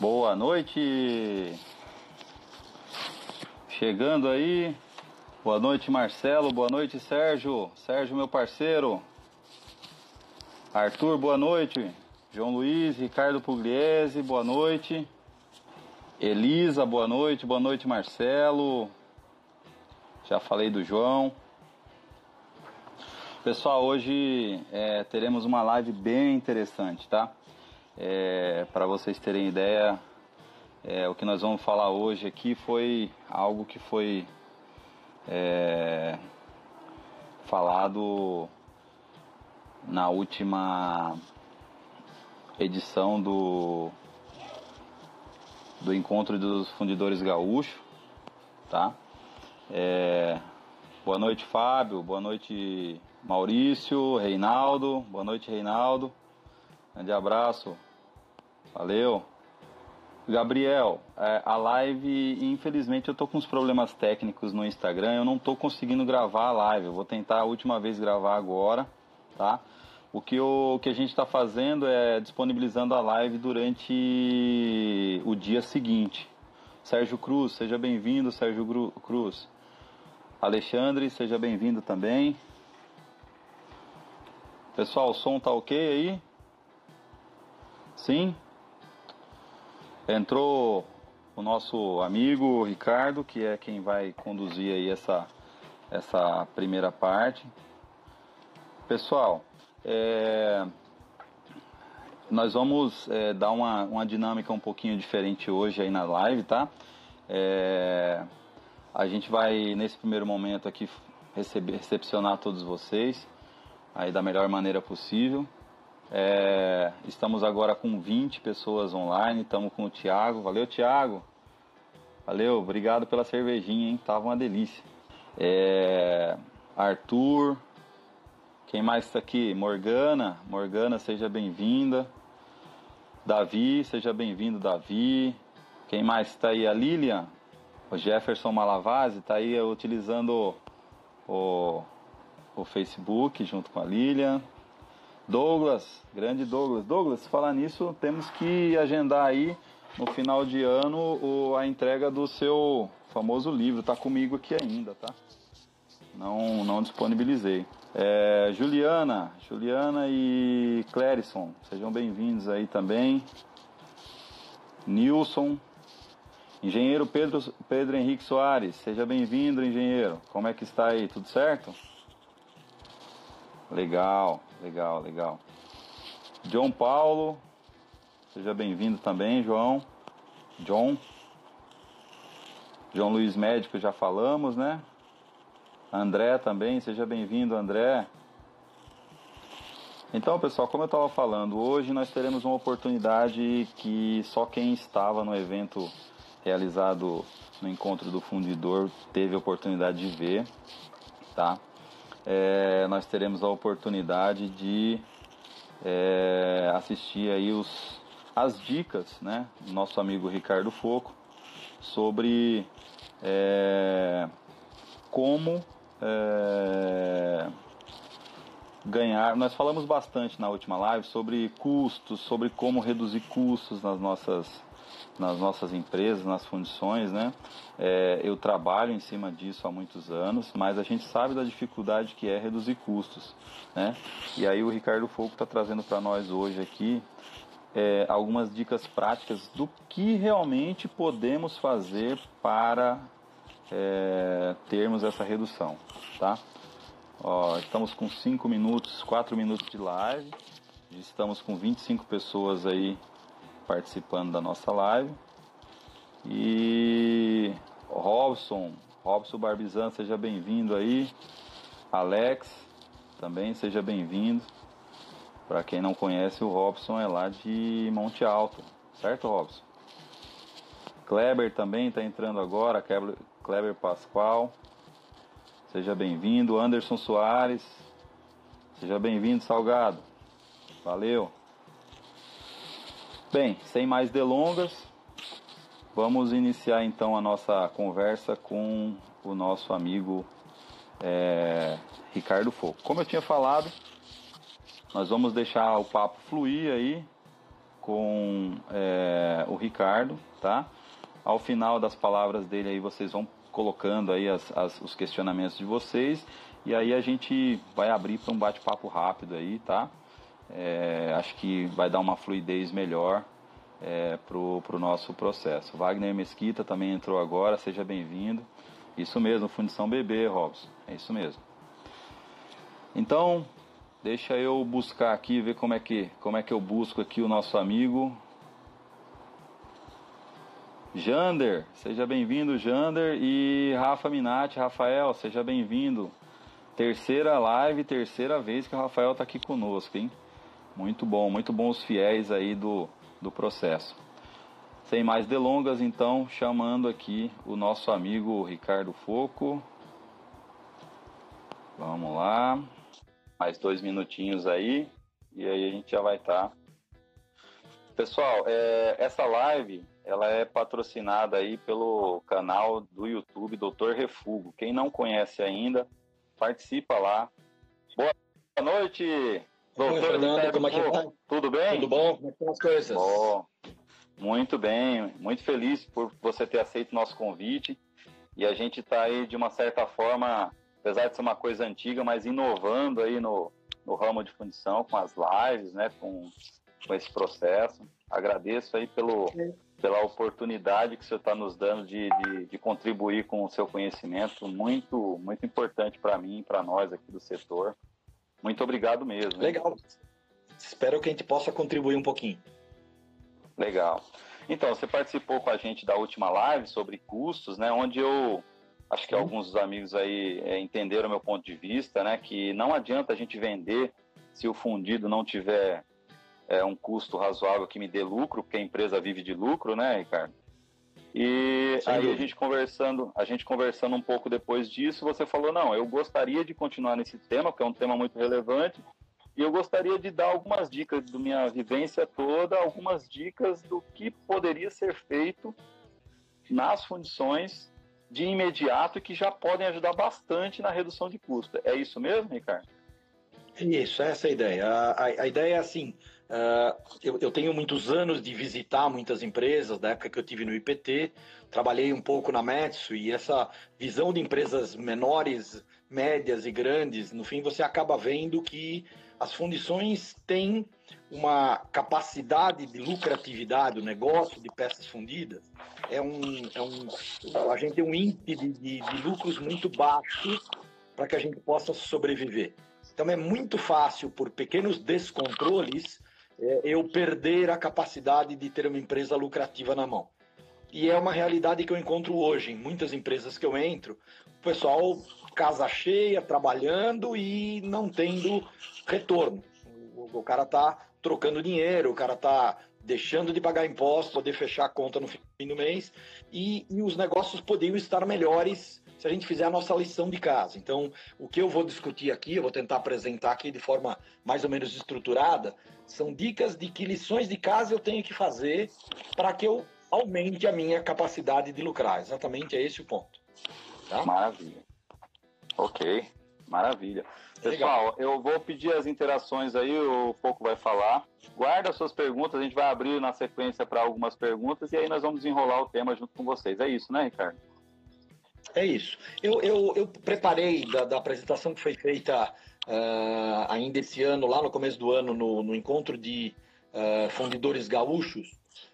Boa noite. Chegando aí. Boa noite, Marcelo. Boa noite, Sérgio. Sérgio, meu parceiro. Arthur, boa noite. João Luiz, Ricardo Pugliese, boa noite. Elisa, boa noite. Boa noite, Marcelo. Já falei do João. Pessoal, hoje é, teremos uma live bem interessante, tá? É, Para vocês terem ideia, é, o que nós vamos falar hoje aqui foi algo que foi é, falado na última edição do do encontro dos fundidores gaúchos, tá? É, boa noite, Fábio. Boa noite, Maurício, Reinaldo. Boa noite, Reinaldo. Grande abraço. Valeu. Gabriel, é, a live, infelizmente eu tô com uns problemas técnicos no Instagram, eu não tô conseguindo gravar a live. Eu vou tentar a última vez gravar agora, tá? O que, o, o que a gente está fazendo é disponibilizando a live durante o dia seguinte. Sérgio Cruz, seja bem-vindo, Sérgio Cruz. Alexandre, seja bem-vindo também. Pessoal, o som tá ok aí? Sim? Entrou o nosso amigo Ricardo, que é quem vai conduzir aí essa, essa primeira parte. Pessoal, é, nós vamos é, dar uma, uma dinâmica um pouquinho diferente hoje aí na live, tá? É, a gente vai, nesse primeiro momento aqui, receber, recepcionar todos vocês aí da melhor maneira possível. É, estamos agora com 20 pessoas online, estamos com o Thiago. Valeu, Thiago! Valeu, obrigado pela cervejinha, hein? Tava uma delícia. É, Arthur, quem mais está aqui? Morgana, Morgana, seja bem-vinda. Davi, seja bem-vindo, Davi. Quem mais está aí? A Lilian, o Jefferson Malavase está aí utilizando o, o Facebook junto com a Lilian. Douglas, grande Douglas. Douglas, falar nisso, temos que agendar aí no final de ano o, a entrega do seu famoso livro. Tá comigo aqui ainda, tá? Não, não disponibilizei. É, Juliana, Juliana e Clérison, sejam bem-vindos aí também. Nilson, Engenheiro Pedro, Pedro Henrique Soares, seja bem-vindo, engenheiro. Como é que está aí? Tudo certo? Legal, legal, legal. João Paulo, seja bem-vindo também, João. John. João Luiz Médico, já falamos, né? André também, seja bem-vindo, André. Então, pessoal, como eu estava falando, hoje nós teremos uma oportunidade que só quem estava no evento realizado no encontro do fundidor teve a oportunidade de ver, tá? É, nós teremos a oportunidade de é, assistir aí os, as dicas, né, do nosso amigo Ricardo Foco sobre é, como é, ganhar. Nós falamos bastante na última live sobre custos, sobre como reduzir custos nas nossas nas nossas empresas, nas fundições, né? É, eu trabalho em cima disso há muitos anos, mas a gente sabe da dificuldade que é reduzir custos, né? E aí o Ricardo Fogo está trazendo para nós hoje aqui é, algumas dicas práticas do que realmente podemos fazer para é, termos essa redução, tá? Ó, estamos com 5 minutos, 4 minutos de live, estamos com 25 pessoas aí participando da nossa live. E Robson, Robson Barbizan, seja bem-vindo aí. Alex, também seja bem-vindo. Para quem não conhece, o Robson é lá de Monte Alto, certo, Robson? Kleber também está entrando agora, Kleber, Pascoal, seja bem-vindo. Anderson Soares, seja bem-vindo, Salgado. Valeu. Bem, sem mais delongas, vamos iniciar então a nossa conversa com o nosso amigo é, Ricardo Foco. Como eu tinha falado, nós vamos deixar o papo fluir aí com é, o Ricardo, tá? Ao final das palavras dele aí vocês vão colocando aí as, as, os questionamentos de vocês e aí a gente vai abrir para um bate-papo rápido aí, tá? É, acho que vai dar uma fluidez melhor é, para o nosso processo. Wagner Mesquita também entrou agora, seja bem-vindo. Isso mesmo, Fundição Bebê, Robson, é isso mesmo. Então, deixa eu buscar aqui, ver como é que, como é que eu busco aqui o nosso amigo Jander, seja bem-vindo, Jander. E Rafa Minati, Rafael, seja bem-vindo. Terceira live, terceira vez que o Rafael está aqui conosco, hein? Muito bom, muito bom os fiéis aí do, do processo. Sem mais delongas, então, chamando aqui o nosso amigo Ricardo Foco. Vamos lá. Mais dois minutinhos aí. E aí a gente já vai estar. Tá. Pessoal, é, essa live ela é patrocinada aí pelo canal do YouTube Doutor Refugo. Quem não conhece ainda, participa lá. Boa noite, doutor Fernando, como é que tá? Tudo bem? Tudo bom? Como é estão as coisas? Bom, muito bem, muito feliz por você ter aceito o nosso convite. E a gente está aí, de uma certa forma, apesar de ser uma coisa antiga, mas inovando aí no, no ramo de fundição, com as lives, né, com, com esse processo. Agradeço aí pelo, pela oportunidade que senhor está nos dando de, de, de, contribuir com o seu conhecimento, muito, muito importante para mim e para nós aqui do setor. Muito obrigado mesmo. Legal. Espero que a gente possa contribuir um pouquinho. Legal. Então, você participou com a gente da última live sobre custos, né? Onde eu acho que alguns dos amigos aí é, entenderam o meu ponto de vista, né? Que não adianta a gente vender se o fundido não tiver é, um custo razoável que me dê lucro, porque a empresa vive de lucro, né, Ricardo? E Sem aí dúvida. a gente conversando, a gente conversando um pouco depois disso, você falou não, eu gostaria de continuar nesse tema, porque é um tema muito relevante, e eu gostaria de dar algumas dicas da minha vivência toda, algumas dicas do que poderia ser feito nas fundições de imediato e que já podem ajudar bastante na redução de custo. É isso mesmo, Ricardo? Isso, essa é a ideia. A, a, a ideia é assim: Uh, eu, eu, tenho muitos anos de visitar muitas empresas, da época que eu tive no IPT, trabalhei um pouco na Metsu e essa visão de empresas menores, médias e grandes, no fim você acaba vendo que as fundições têm uma capacidade de lucratividade, o negócio de peças fundidas é um, é um a gente tem um índice de, de, lucros muito baixo para que a gente possa sobreviver. Então é muito fácil por pequenos descontroles eu perder a capacidade de ter uma empresa lucrativa na mão. E é uma realidade que eu encontro hoje em muitas empresas que eu entro. O pessoal casa cheia, trabalhando e não tendo retorno. O, o cara tá trocando dinheiro, o cara tá deixando de pagar imposto, poder fechar a conta no fim do mês e, e os negócios poderiam estar melhores se a gente fizer a nossa lição de casa. Então, o que eu vou discutir aqui, eu vou tentar apresentar aqui de forma mais ou menos estruturada, são dicas de que lições de casa eu tenho que fazer para que eu aumente a minha capacidade de lucrar. Exatamente é esse o ponto. Tá? Maravilha. Ok, maravilha. Pessoal, Legal. eu vou pedir as interações aí, o Foco vai falar. Guarda suas perguntas, a gente vai abrir na sequência para algumas perguntas e aí nós vamos desenrolar o tema junto com vocês. É isso, né, Ricardo? É isso. Eu, eu, eu preparei da, da, apresentação que foi feita uh, ainda esse ano, lá no começo do ano, no, no encontro de uh, fundidores gaúchos.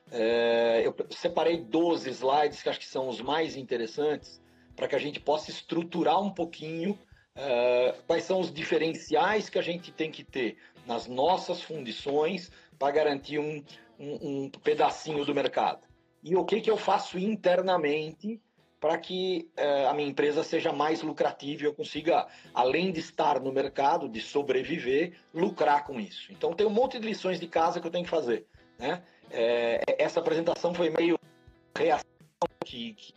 Uh, eu separei 12 slides que acho que são os mais interessantes para que a gente possa estruturar um pouquinho quais são os diferenciais que a gente tem que ter nas nossas fundições para garantir um, um, um pedacinho do mercado. E o que, que eu faço internamente para que eh, a minha empresa seja mais lucrativa e eu consiga, além de estar no mercado, de sobreviver, lucrar com isso. Então tem um monte de lições de casa que eu tenho que fazer. Né? Eh, essa apresentação foi meio reação que, que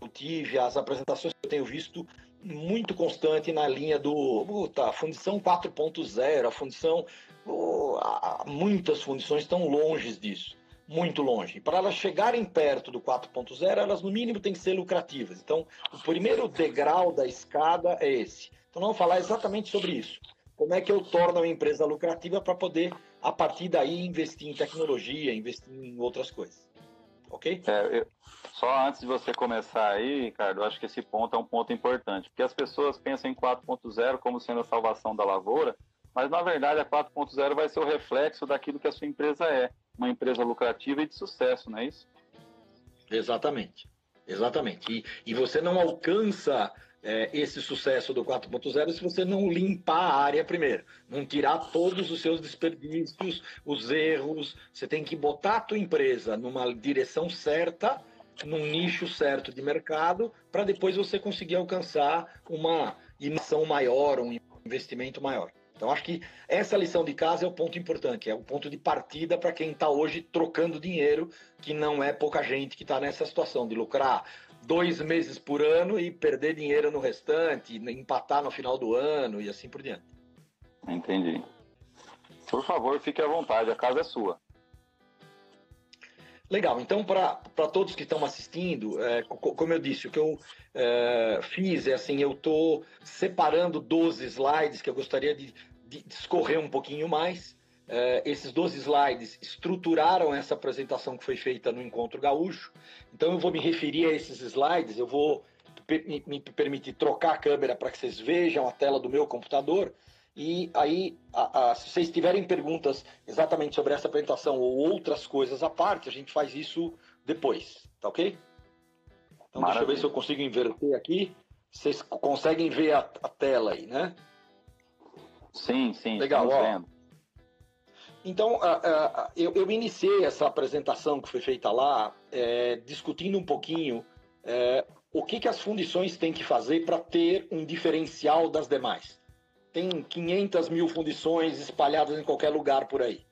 eu tive, as apresentações que eu tenho visto muito constante na linha do puta, fundição 4.0, a fundição, oh, muitas fundições estão longe disso muito longe. Para elas chegarem perto do 4.0, elas no mínimo têm que ser lucrativas. Então, o primeiro degrau da escada é esse. Então, vamos falar exatamente sobre isso. Como é que eu torno uma empresa lucrativa para poder a partir daí investir em tecnologia, investir em outras coisas. Ok? É, eu, só antes de você começar aí, Ricardo, eu acho que esse ponto é um ponto importante, porque as pessoas pensam em 4.0 como sendo a salvação da lavoura, mas na verdade a 4.0 vai ser o reflexo daquilo que a sua empresa é, uma empresa lucrativa e de sucesso, não é isso? Exatamente, exatamente. E, e você não alcança é, esse sucesso do 4.0 se você não limpar a área primeiro, não tirar todos os seus desperdícios, os erros. Você tem que botar a tua empresa numa direção certa, num nicho certo de mercado, para depois você conseguir alcançar uma imersão maior, um investimento maior. Então, acho que essa lição de casa é o ponto importante, é o ponto de partida para quem está hoje trocando dinheiro, que não é pouca gente que está nessa situação de lucrar dois meses por ano e perder dinheiro no restante, empatar no final do ano e assim por diante. Entendi. Por favor, fique à vontade, a casa é sua. Legal, então para todos que estão assistindo, é, como eu disse, o que eu é, fiz é assim, eu estou separando 12 slides que eu gostaria de, de discorrer um pouquinho mais. É, esses 12 slides estruturaram essa apresentação que foi feita no Encontro Gaúcho. Então eu vou me referir a esses slides, eu vou me, me permitir trocar a câmera para que vocês vejam a tela do meu computador e aí, a, a, se vocês tiverem perguntas exatamente sobre essa apresentação ou outras coisas à parte, a gente faz isso depois, tá ok? Então, Maravilha. deixa eu ver se eu consigo inverter aqui. Vocês conseguem ver a, a tela aí, né? Sim, sim. Legal, ó. Então, uh, uh, eu, eu, iniciei essa apresentação que foi feita lá, é, discutindo um pouquinho é, o que, que as fundições têm que fazer para ter um diferencial das demais tem 500 mil fundições espalhadas em qualquer lugar por aí.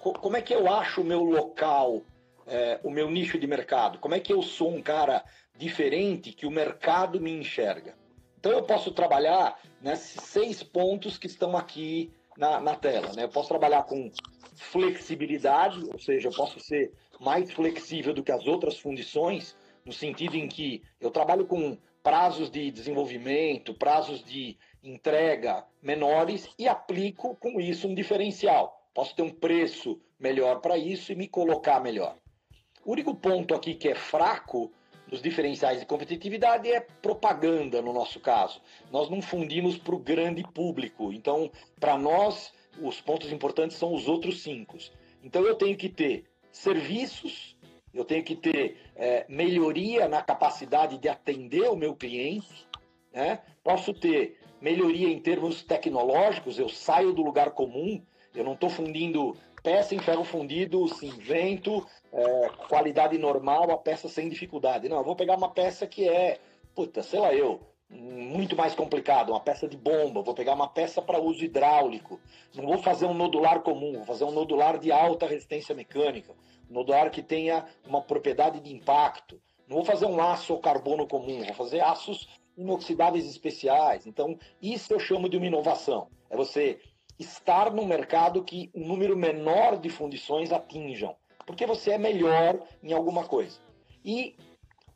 como é que eu acho o meu local, é, o meu nicho de mercado? Como é que eu sou um cara diferente que o mercado me enxerga? Então eu posso trabalhar nesses seis pontos que estão aqui na, na tela. Né? Eu posso trabalhar com flexibilidade, ou seja, eu posso ser mais flexível do que as outras fundições, no sentido em que eu trabalho com prazos de desenvolvimento, prazos de entrega menores e aplico com isso um diferencial. Posso ter um preço melhor para isso e me colocar melhor. O único ponto aqui que é fraco dos diferenciais de competitividade é propaganda, no nosso caso. Nós não fundimos para o grande público. Então, para nós, os pontos importantes são os outros cinco. Então, eu tenho que ter serviços, eu tenho que ter é, melhoria na capacidade de atender o meu cliente, né? posso ter melhoria em termos tecnológicos, eu saio do lugar comum, eu não estou fundindo peça em ferro fundido, cinzento, é, qualidade normal, a peça sem dificuldade. Não, eu vou pegar uma peça que é, puta, sei lá eu, muito mais complicado, uma peça de bomba, vou pegar uma peça para uso hidráulico, não vou fazer um nodular comum, vou fazer um nodular de alta resistência mecânica, um nodular que tenha uma propriedade de impacto, não vou fazer um aço ou carbono comum, vou fazer aços inoxidáveis especiais. Então, isso eu chamo de uma inovação. É você estar no mercado que um número menor de fundições atinjam, porque você é melhor em alguma coisa. E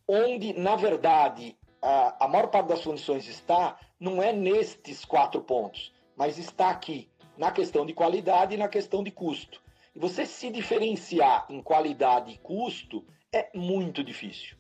onde, na verdade, a, a maior parte das fundições está, não é nestes quatro pontos, mas está aqui, na questão de qualidade e na questão de custo. E você se diferenciar em qualidade e custo é muito difícil.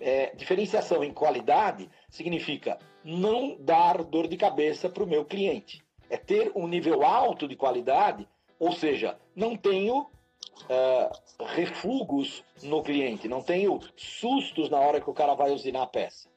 É, diferenciação em qualidade significa não dar dor de cabeça para o meu cliente. É ter um nível alto de qualidade, ou seja, não tenho uh, refugos no cliente, não tenho sustos na hora que o cara vai usinar a peça.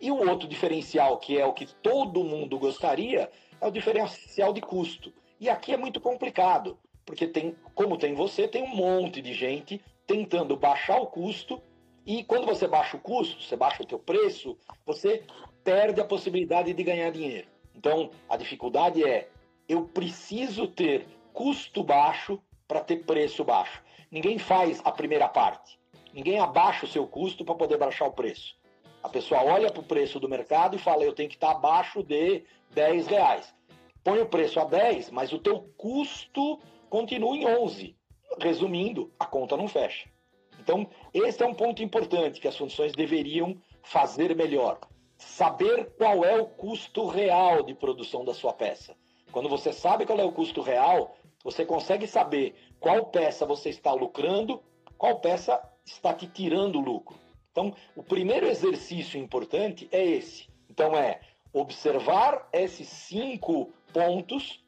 E o outro diferencial, que é o que todo mundo gostaria, é o diferencial de custo. E aqui é muito complicado, porque tem, como tem você, tem um monte de gente tentando baixar o custo e quando você baixa o custo, você baixa o teu preço, você perde a possibilidade de ganhar dinheiro. Então, a dificuldade é eu preciso ter custo baixo para ter preço baixo. Ninguém faz a primeira parte. Ninguém abaixa o seu custo para poder baixar o preço. A pessoa olha para o preço do mercado e fala, eu tenho que estar abaixo de 10 reais. Põe o preço a 10, mas o teu custo continua em 11. Resumindo, a conta não fecha. Então, esse é um ponto importante que as funções deveriam fazer melhor. Saber qual é o custo real de produção da sua peça. Quando você sabe qual é o custo real, Você consegue saber qual peça você está lucrando, qual peça está te tirando lucro. Então, o primeiro exercício importante é esse. Então, é observar esses cinco pontos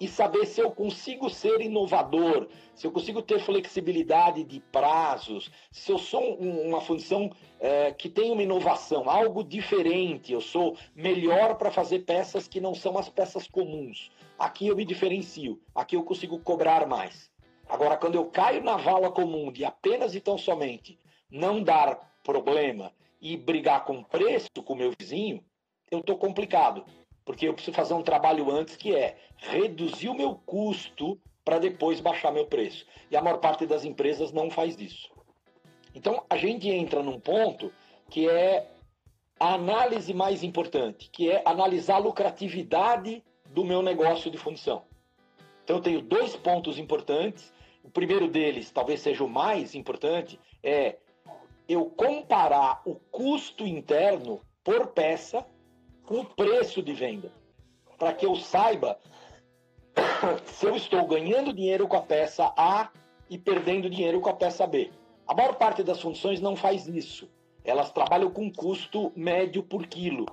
e saber se eu consigo ser inovador, se eu consigo ter flexibilidade de prazos, se eu sou uma função é, que tem uma inovação, algo diferente, eu sou melhor para fazer peças que não são as peças comuns. Aqui eu me diferencio, aqui eu consigo cobrar mais. Agora, quando eu caio na vala comum de apenas e tão somente não dar problema e brigar com preço com meu vizinho, eu estou complicado. Porque eu preciso fazer um trabalho antes que é reduzir o meu custo para depois baixar meu preço. E a maior parte das empresas não faz isso. Então a gente entra num ponto que é a análise mais importante, que é analisar a lucratividade do meu negócio de função. Então eu tenho dois pontos importantes. O primeiro deles, talvez seja o mais importante, é eu comparar o custo interno por peça o preço de venda, para que eu saiba se eu estou ganhando dinheiro com a peça A e perdendo dinheiro com a peça B. A maior parte das funções não faz isso. Elas trabalham com custo médio por quilo,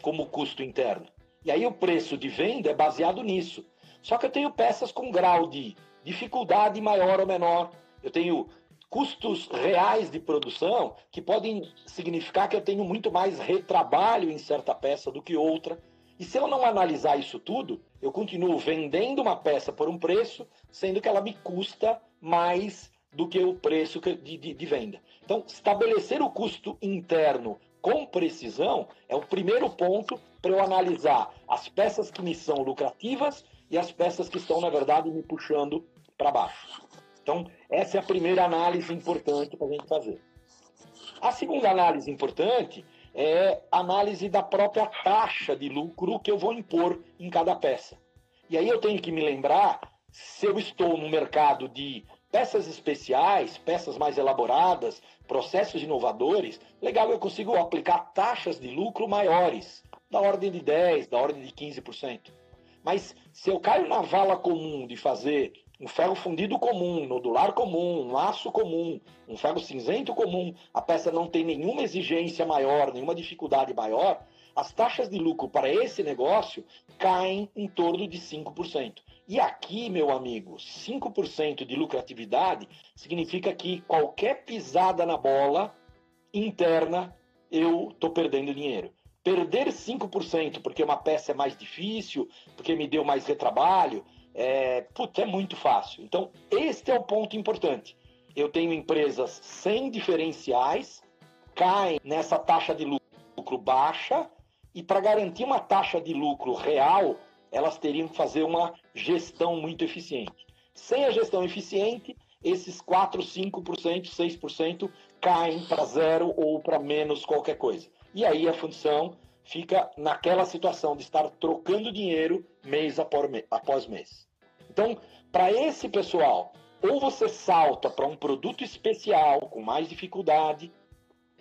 como custo interno. E aí o preço de venda é baseado nisso. Só que eu tenho peças com grau de dificuldade maior ou menor. Eu tenho custos reais de produção que podem significar que eu tenho muito mais retrabalho em certa peça do que outra. E se eu não analisar isso tudo, eu continuo vendendo uma peça por um preço, sendo que ela me custa mais do que o preço de, de, de venda. Então, estabelecer o custo interno com precisão é o primeiro ponto para eu analisar as peças que me são lucrativas e as peças que estão, na verdade, me puxando para baixo. Então, essa é a primeira análise importante para a gente fazer. A segunda análise importante é a análise da própria taxa de lucro que eu vou impor em cada peça. E aí eu tenho que me lembrar se eu estou no mercado de peças especiais, peças mais elaboradas, processos inovadores, legal, eu consigo aplicar taxas de lucro maiores, da ordem de 10, da ordem de 15%. Mas se eu caio na vala comum de fazer um ferro fundido comum, nodular comum, um aço comum, um ferro cinzento comum, a peça não tem nenhuma exigência maior, nenhuma dificuldade maior, as taxas de lucro para esse negócio caem em torno de 5%. E aqui, meu amigo, 5% de lucratividade significa que qualquer pisada na bola interna eu estou perdendo dinheiro. Perder 5% porque uma peça é mais difícil, porque me deu mais retrabalho, é, putz, é muito fácil. Então, este é o ponto importante. Eu tenho empresas sem diferenciais, caem nessa taxa de lucro baixa, e para garantir uma taxa de lucro real, elas teriam que fazer uma gestão muito eficiente. Sem a gestão eficiente, esses 4, 5%, 6% caem para zero ou para menos qualquer coisa. E aí a função fica naquela situação de estar trocando dinheiro mês após mês. Então, para esse pessoal, ou você salta para um produto especial com mais dificuldade,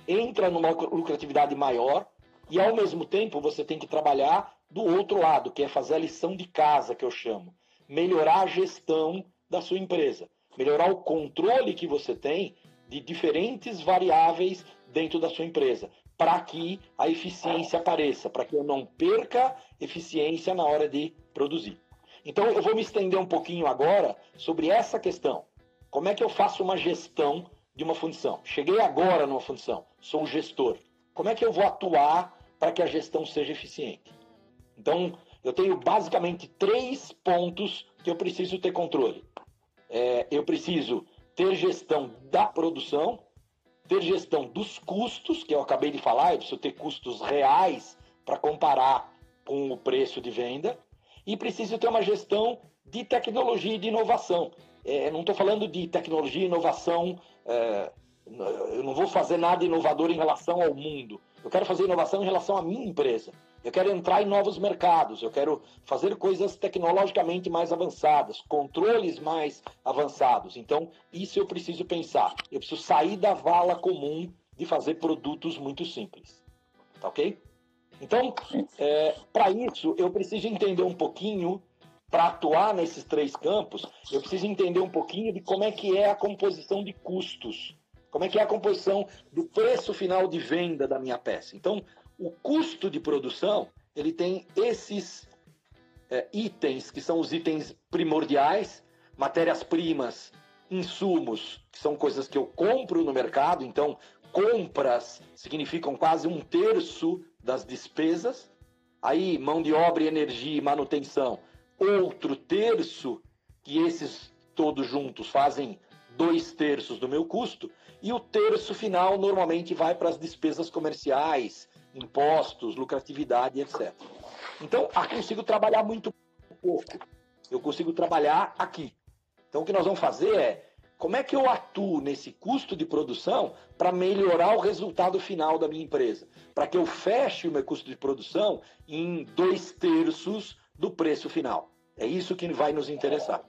entra numa lucratividade maior, e ao mesmo tempo você tem que trabalhar do outro lado, que é fazer a lição de casa, que eu chamo. Melhorar a gestão da sua empresa, melhorar o controle que você tem de diferentes variáveis dentro da sua empresa, para que a eficiência apareça, para que eu não perca eficiência na hora de produzir. Então eu vou me estender um pouquinho agora sobre essa questão. Como é que eu faço uma gestão de uma função? Cheguei agora numa função, sou gestor. Como é que eu vou atuar para que a gestão seja eficiente? Então, eu tenho basicamente três pontos que eu preciso ter controle. É, eu preciso ter gestão da produção, ter gestão dos custos, que eu acabei de falar, eu preciso ter custos reais para comparar com o preço de venda e preciso ter uma gestão de tecnologia e de inovação. É, não estou falando de tecnologia e inovação, é, eu não vou fazer nada inovador em relação ao mundo. Eu quero fazer inovação em relação à minha empresa. Eu quero entrar em novos mercados, eu quero fazer coisas tecnologicamente mais avançadas, controles mais avançados. Então, isso eu preciso pensar. Eu preciso sair da vala comum de fazer produtos muito simples. Tá ok? Então, é, para isso, eu preciso entender um pouquinho para atuar nesses três campos, eu preciso entender um pouquinho de como é que é a composição de custos, como é que é a composição do preço final de venda da minha peça. Então, o custo de produção, ele tem esses é, itens, que são os itens primordiais, matérias-primas, insumos, que são coisas que eu compro no mercado, então compras significam quase um terço das despesas. Aí, mão de obra, energia e manutenção, outro terço, que esses todos juntos fazem dois terços do meu custo, e o terço final normalmente vai para as despesas comerciais, impostos, lucratividade, etc. Então, eu consigo trabalhar muito pouco. Eu consigo trabalhar aqui. Então, o que nós vamos fazer é como é que eu atuo nesse custo de produção para melhorar o resultado final da minha empresa? Para que eu feche o meu custo de produção em dois terços do preço final. É isso que vai nos interessar.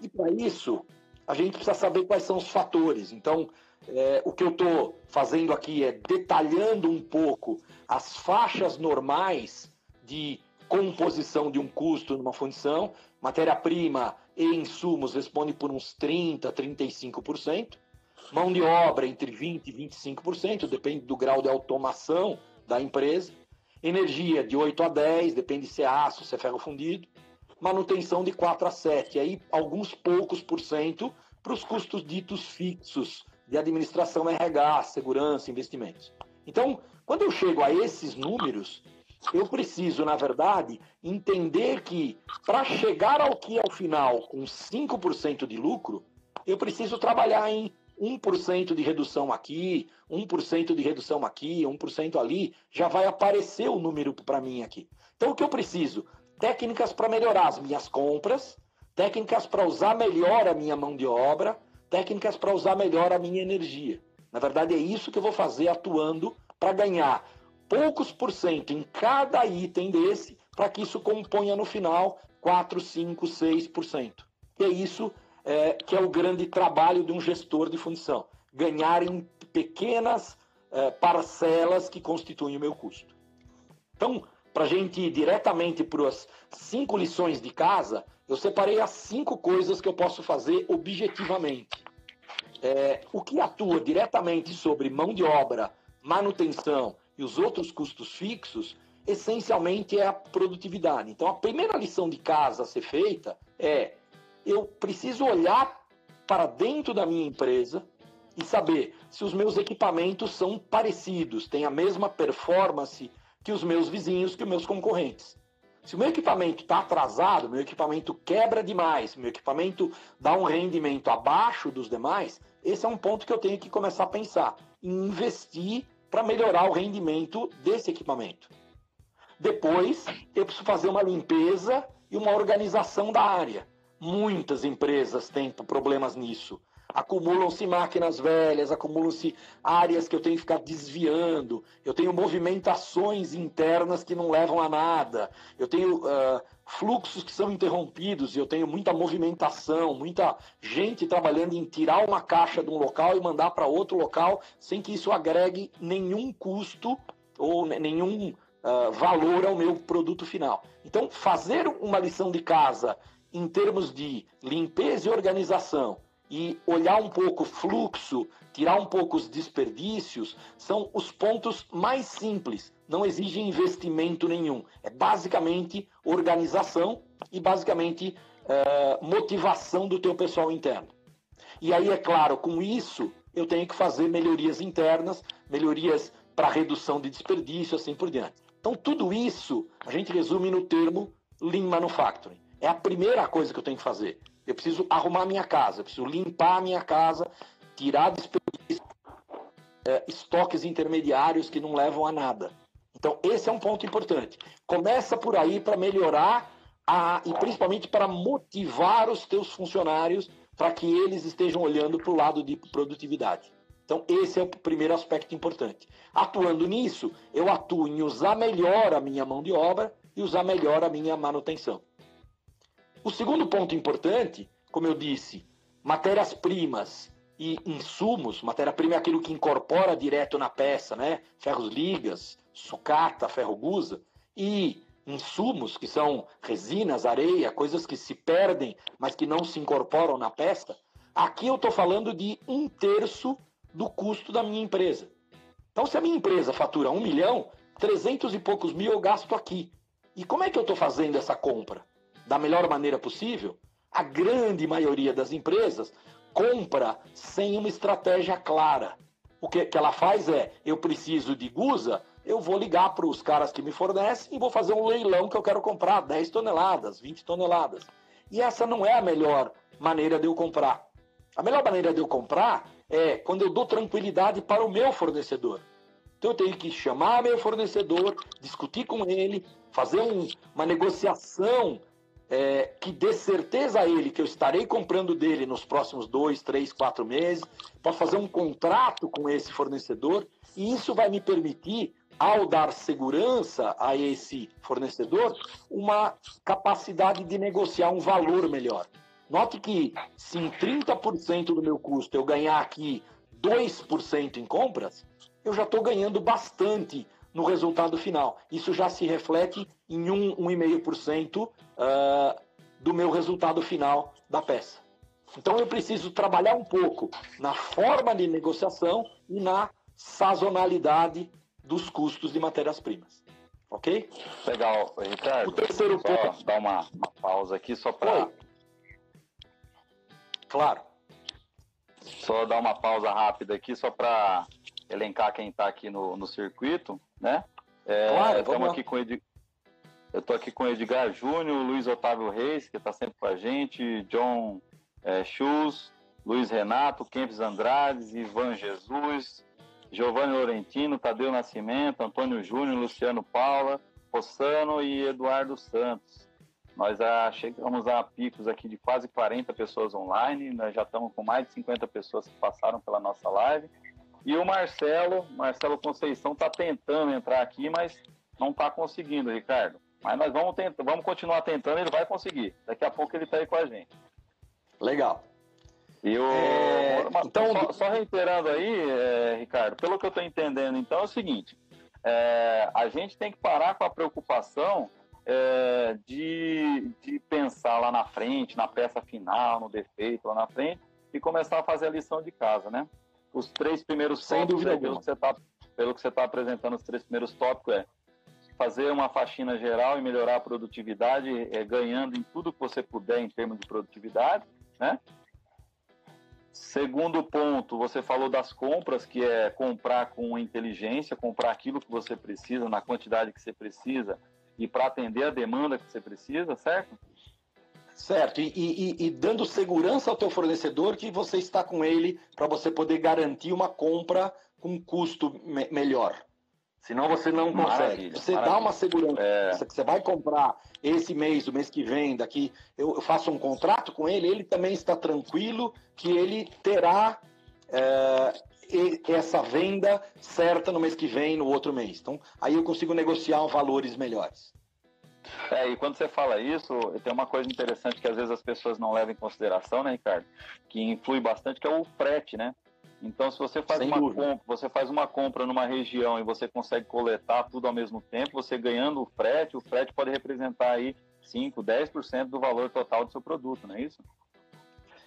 E para isso, a gente precisa saber quais são os fatores. Então, é, o que eu estou fazendo aqui é detalhando um pouco as faixas normais de composição de um custo numa função. Matéria-prima e insumos responde por uns 30%, 35%. Mão de obra entre 20% e 25%, depende do grau de automação da empresa. Energia de 8 a 10, depende se é aço, se é ferro fundido. Manutenção de 4 a 7, aí alguns poucos por cento para os custos ditos fixos de administração RH, segurança, investimentos. Então, quando eu chego a esses números, eu preciso, na verdade, entender que para chegar ao que é o final com 5% de lucro, eu preciso trabalhar em 1% de redução aqui, 1% de redução aqui, 1% ali, já vai aparecer o número para mim aqui. Então, o que eu preciso? Técnicas para melhorar as minhas compras, técnicas para usar melhor a minha mão de obra, técnicas para usar melhor a minha energia. Na verdade, é isso que eu vou fazer atuando para ganhar poucos por cento em cada item desse, para que isso componha no final 4, 5, 6%. E é isso é, que é o grande trabalho de um gestor de função: ganhar em pequenas é, parcelas que constituem o meu custo. Então, para a gente ir diretamente para as cinco lições de casa, eu separei as cinco coisas que eu posso fazer objetivamente. É, o que atua diretamente sobre mão de obra, manutenção e os outros custos fixos, essencialmente é a produtividade. Então, a primeira lição de casa a ser feita é: eu preciso olhar para dentro da minha empresa e saber se os meus equipamentos são parecidos, têm a mesma performance que os meus vizinhos, que os meus concorrentes. Se o meu equipamento está atrasado, meu equipamento quebra demais, meu equipamento dá um rendimento abaixo dos demais, esse é um ponto que eu tenho que começar a pensar investir para melhorar o rendimento desse equipamento. Depois, eu preciso fazer uma limpeza e uma organização da área. Muitas empresas têm problemas nisso acumulam-se máquinas velhas, acumulam-se áreas que eu tenho que ficar desviando, eu tenho movimentações internas que não levam a nada, eu tenho uh, fluxos que são interrompidos, e eu tenho muita movimentação, muita gente trabalhando em tirar uma caixa de um local e mandar para outro local, sem que isso agregue nenhum custo ou nenhum uh, valor ao meu produto final. Então, fazer uma lição de casa em termos de limpeza e organização, e olhar um pouco o fluxo, tirar um pouco os desperdícios, são os pontos mais simples. Não exige investimento nenhum. É basicamente organização e basicamente é, motivação do teu pessoal interno. E aí, é claro, com isso eu tenho que fazer melhorias internas, melhorias para redução de desperdício, assim por diante. Então, tudo isso a gente resume no termo Lean Manufacturing. É a primeira coisa que eu tenho que fazer. Eu preciso arrumar minha casa, eu preciso limpar a minha casa, tirar desperdício, é, estoques intermediários que não levam a nada. Então, esse é um ponto importante. Começa por aí para melhorar a, e principalmente para motivar os teus funcionários para que eles estejam olhando para o lado de produtividade. Então, esse é o primeiro aspecto importante. Atuando nisso, eu atuo em usar melhor a minha mão de obra e usar melhor a minha manutenção. O segundo ponto importante, como eu disse, matérias-primas e insumos, matéria-prima é aquilo que incorpora direto na peça, né? Ferros ligas, sucata, ferro gusa, e insumos, que são resinas, areia, coisas que se perdem, mas que não se incorporam na peça, aqui eu estou falando de um terço do custo da minha empresa. Então, se a minha empresa fatura um milhão, 300 e poucos mil eu gasto aqui. E como é que eu estou fazendo essa compra? Da melhor maneira possível? A grande maioria das empresas compra sem uma estratégia clara. O que, que ela faz é: eu preciso de gusa, eu vou ligar para os caras que me fornecem e vou fazer um leilão que eu quero comprar 10 toneladas, 20 toneladas. E essa não é a melhor maneira de eu comprar. A melhor maneira de eu comprar é quando eu dou tranquilidade para o meu fornecedor. Então eu tenho que chamar meu fornecedor, discutir com ele, fazer um, uma negociação é, que dê certeza a ele que eu estarei comprando dele nos próximos dois, três, quatro meses, para fazer um contrato com esse fornecedor, e isso vai me permitir, ao dar segurança a esse fornecedor, uma capacidade de negociar um valor melhor. Note que se em 30% do meu custo eu ganhar aqui 2% em compras, eu já estou ganhando bastante no resultado final. Isso já se reflete em 1, 1,5% uh, do meu resultado final da peça. Então eu preciso trabalhar um pouco na forma de negociação e na sazonalidade dos custos de matérias-primas. Ok? Legal, Ricardo. O terceiro ponto. Dar uma, uma pausa aqui só para. Claro. Só dar uma pausa rápida aqui, só para elencar quem está aqui no, no circuito, né? É, claro, estamos aqui com Ed... Eu estou aqui com Edgar Júnior, Luiz Otávio Reis, que está sempre com a gente, John é, Schultz, Luiz Renato, Kempis Andrades, Ivan Jesus, Giovanni Laurentino, Tadeu Nascimento, Antônio Júnior, Luciano Paula, Rossano e Eduardo Santos. Nós ah, chegamos a picos aqui de quase 40 pessoas online, nós já estamos com mais de 50 pessoas que passaram pela nossa live. E o Marcelo, Marcelo Conceição, está tentando entrar aqui, mas não está conseguindo, Ricardo. Mas nós vamos, vamos continuar tentando, ele vai conseguir. Daqui a pouco ele está aí com a gente. Legal. É... Então, só, só, reiterando aí, é, Ricardo, pelo que eu estou entendendo, então é o seguinte: é, a gente tem que parar com a preocupação é, de, de pensar lá na frente, na peça final, no defeito lá na frente, e começar a fazer a lição de casa, né? os três primeiros Sem tópicos, dúvida pelo, que você tá, pelo que você está apresentando, os três primeiros tópicos é fazer uma faxina geral e melhorar a produtividade, é, ganhando em tudo que você puder em termos de produtividade, né? Segundo ponto, você falou das compras, que é comprar com inteligência, comprar aquilo que você precisa, na quantidade que você precisa e para atender a demanda que você precisa, certo? Certo, e, e, e, dando segurança ao teu fornecedor que você está com ele para você poder garantir uma compra com custo me melhor. Senão você não consegue. Maravilha, você maravilha. dá uma segurança é... que você vai comprar esse mês, o mês que vem, daqui, eu faço um contrato com ele, ele também está tranquilo que ele terá é, essa venda certa no mês que vem, no outro mês. Então, aí eu consigo negociar valores melhores. É, e quando você fala isso, tem uma coisa interessante que às vezes as pessoas não levam em consideração, né, Ricardo? Que influi bastante, que é o frete, né? Então, se você faz uma compra, você faz uma compra numa região e você consegue coletar tudo ao mesmo tempo, você ganhando o frete, o frete pode representar aí 5, 10% do valor total do seu produto, não é isso?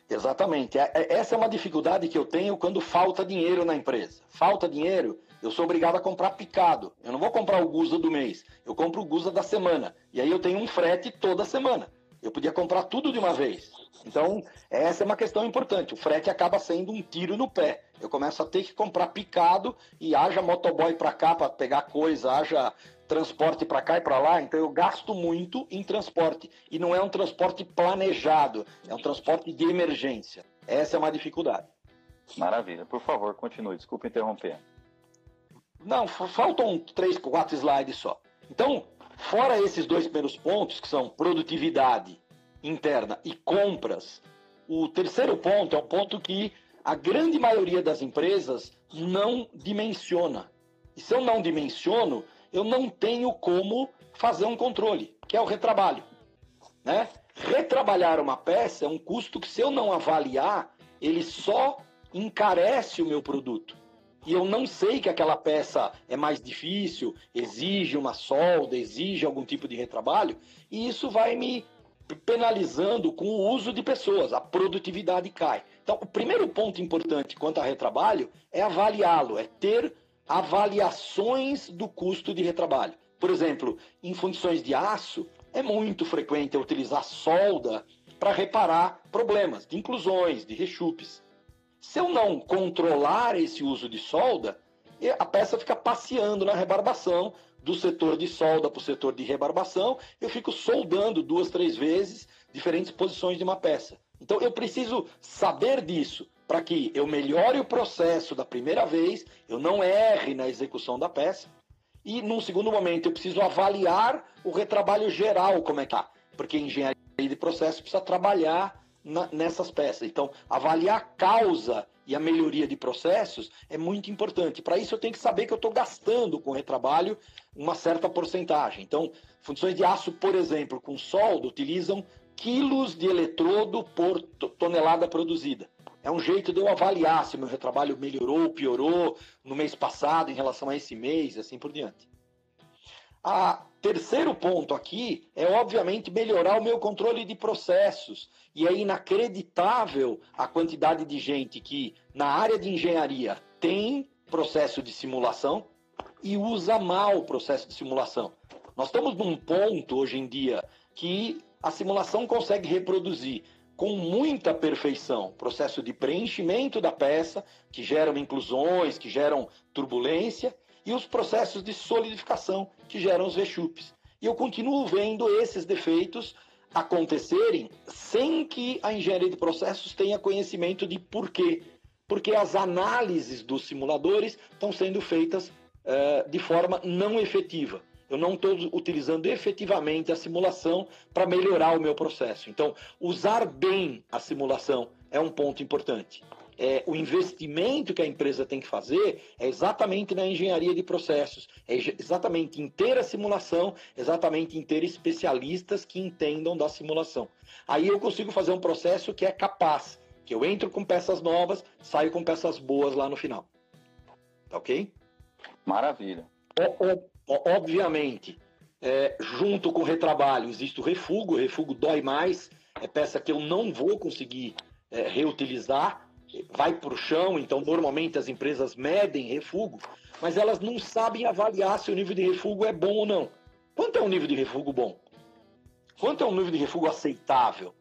Exatamente. É, é, essa é uma dificuldade que eu tenho quando falta dinheiro na empresa. Falta dinheiro, eu sou obrigado a comprar picado. Eu não vou comprar o Gusa do mês, eu compro o Gusa da semana. E aí eu tenho um frete toda semana. Eu podia comprar tudo de uma vez. Então, essa é uma questão importante. O frete acaba sendo um tiro no pé. Eu começo a ter que comprar picado e haja motoboy para cá para pegar coisa, haja transporte para cá e para lá. Então, eu gasto muito em transporte. E não é um transporte planejado, é um transporte de emergência. Essa é uma dificuldade. Maravilha. Por favor, continue. Desculpe interromper. Não, faltam três, quatro slides só. Então, fora esses dois primeiros pontos, que são produtividade interna e compras, o terceiro ponto é um ponto que a grande maioria das empresas não dimensiona. E se eu não dimensiono, eu não tenho como fazer um controle, que é o retrabalho. Né? Retrabalhar uma peça é um custo que, se eu não avaliar, ele só encarece o meu produto. e eu não sei que aquela peça é mais difícil, exige uma solda, exige algum tipo de retrabalho, e isso vai me penalizando com o uso de pessoas, a produtividade cai. Então, o primeiro ponto importante quanto a retrabalho é avaliá-lo, é ter avaliações do custo de retrabalho. Por exemplo, em funções de aço, é muito frequente utilizar solda para reparar problemas de inclusões, de rechupes. Se eu não controlar esse uso de solda, a peça fica passeando na rebarbação, do setor de solda para o setor de rebarbação, eu fico soldando duas, três vezes diferentes posições de uma peça. Então eu preciso saber disso para que eu melhore o processo da primeira vez, eu não erre na execução da peça. E num segundo momento eu preciso avaliar o retrabalho geral como é que tá, porque engenharia de processo precisa trabalhar na, nessas peças. Então, avaliar a causa e a melhoria de processos é muito importante. Para isso, eu tenho que saber que eu estou gastando com retrabalho uma certa porcentagem. Então, funções de aço, por exemplo, com solda, utilizam quilos de eletrodo por tonelada produzida. É um jeito de eu avaliar se meu retrabalho melhorou, ou piorou no mês passado em relação a esse mês, assim por diante. A terceiro ponto aqui é, obviamente, melhorar o meu controle de processos. E é inacreditável a quantidade de gente que, na área de engenharia, tem processo de simulação e usa mal o processo de simulação. Nós estamos num ponto, hoje em dia, que a simulação consegue reproduzir com muita perfeição processo de preenchimento da peça, que geram inclusões, que geram turbulência, e os processos de solidificação que geram os rechupes. E eu continuo vendo esses defeitos acontecerem sem que a engenharia de processos tenha conhecimento de porquê. Porque as análises dos simuladores estão sendo feitas uh, de forma não efetiva. Eu não estou utilizando efetivamente a simulação para melhorar o meu processo. Então, usar bem a simulação é um ponto importante é, o investimento que a empresa tem que fazer é exatamente na engenharia de processos, é exatamente em ter a simulação, exatamente em ter especialistas que entendam da simulação. Aí eu consigo fazer um processo que é capaz, que eu entro com peças novas, saio com peças boas lá no final. Tá ok? Maravilha. O, o, obviamente, é, junto com o retrabalho, existe o refugo, o refugo dói mais, é peça que eu não vou conseguir é, reutilizar, vai para o chão, então normalmente as empresas medem refúgio, mas elas não sabem avaliar se o nível de refúgio é bom ou não. Quanto é um nível de refúgio bom? Quanto é um nível de refúgio aceitável?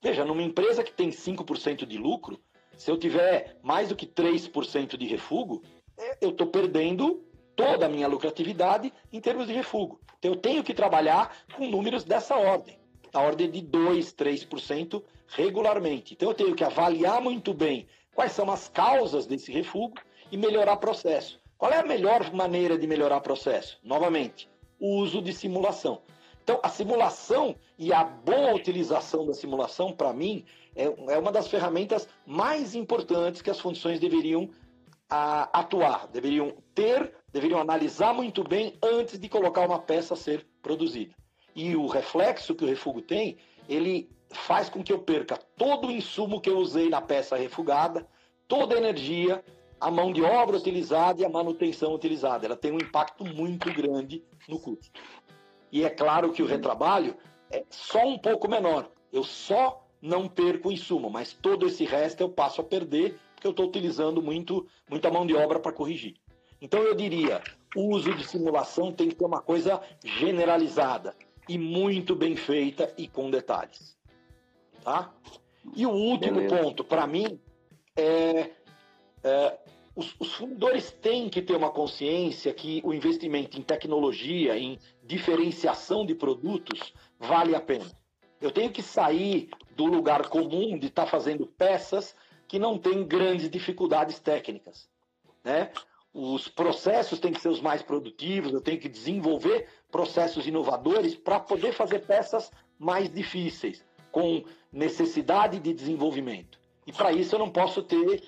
Veja, numa empresa que tem 5% de lucro, se eu tiver mais do que 3% de refúgio, é, eu estou perdendo toda a minha lucratividade em termos de refúgio. Então eu tenho que trabalhar com números dessa ordem, na ordem de 2, 3% regularmente. Então eu tenho que avaliar muito bem quais são as causas desse refúgio e melhorar o processo. Qual é a melhor maneira de melhorar o processo? Novamente, o uso de simulação. Então, a simulação e a boa utilização da simulação, para mim, é, é, uma das ferramentas mais importantes que as funções deveriam a, atuar, deveriam ter, deveriam analisar muito bem antes de colocar uma peça a ser produzida. E o reflexo que o refúgio tem, ele faz com que eu perca todo o insumo que eu usei na peça refugada, toda a energia, a mão de obra utilizada e a manutenção utilizada. Ela tem um impacto muito grande no custo. E é claro que o retrabalho é só um pouco menor. Eu só não perco o insumo, mas todo esse resto eu passo a perder porque eu estou utilizando muito, muita mão de obra para corrigir. Então eu diria, o uso de simulação tem que ter uma coisa generalizada e muito bem feita e com detalhes. Tá? E o último Beleza. ponto, para mim, é, é os, os, fundadores têm que ter uma consciência que o investimento em tecnologia, em diferenciação de produtos, vale a pena. Eu tenho que sair do lugar comum de estar tá fazendo peças que não têm grandes dificuldades técnicas. Né? Os processos têm que ser os mais produtivos, eu tenho que desenvolver processos inovadores para poder fazer peças mais difíceis com necessidade de desenvolvimento. E para isso eu não posso ter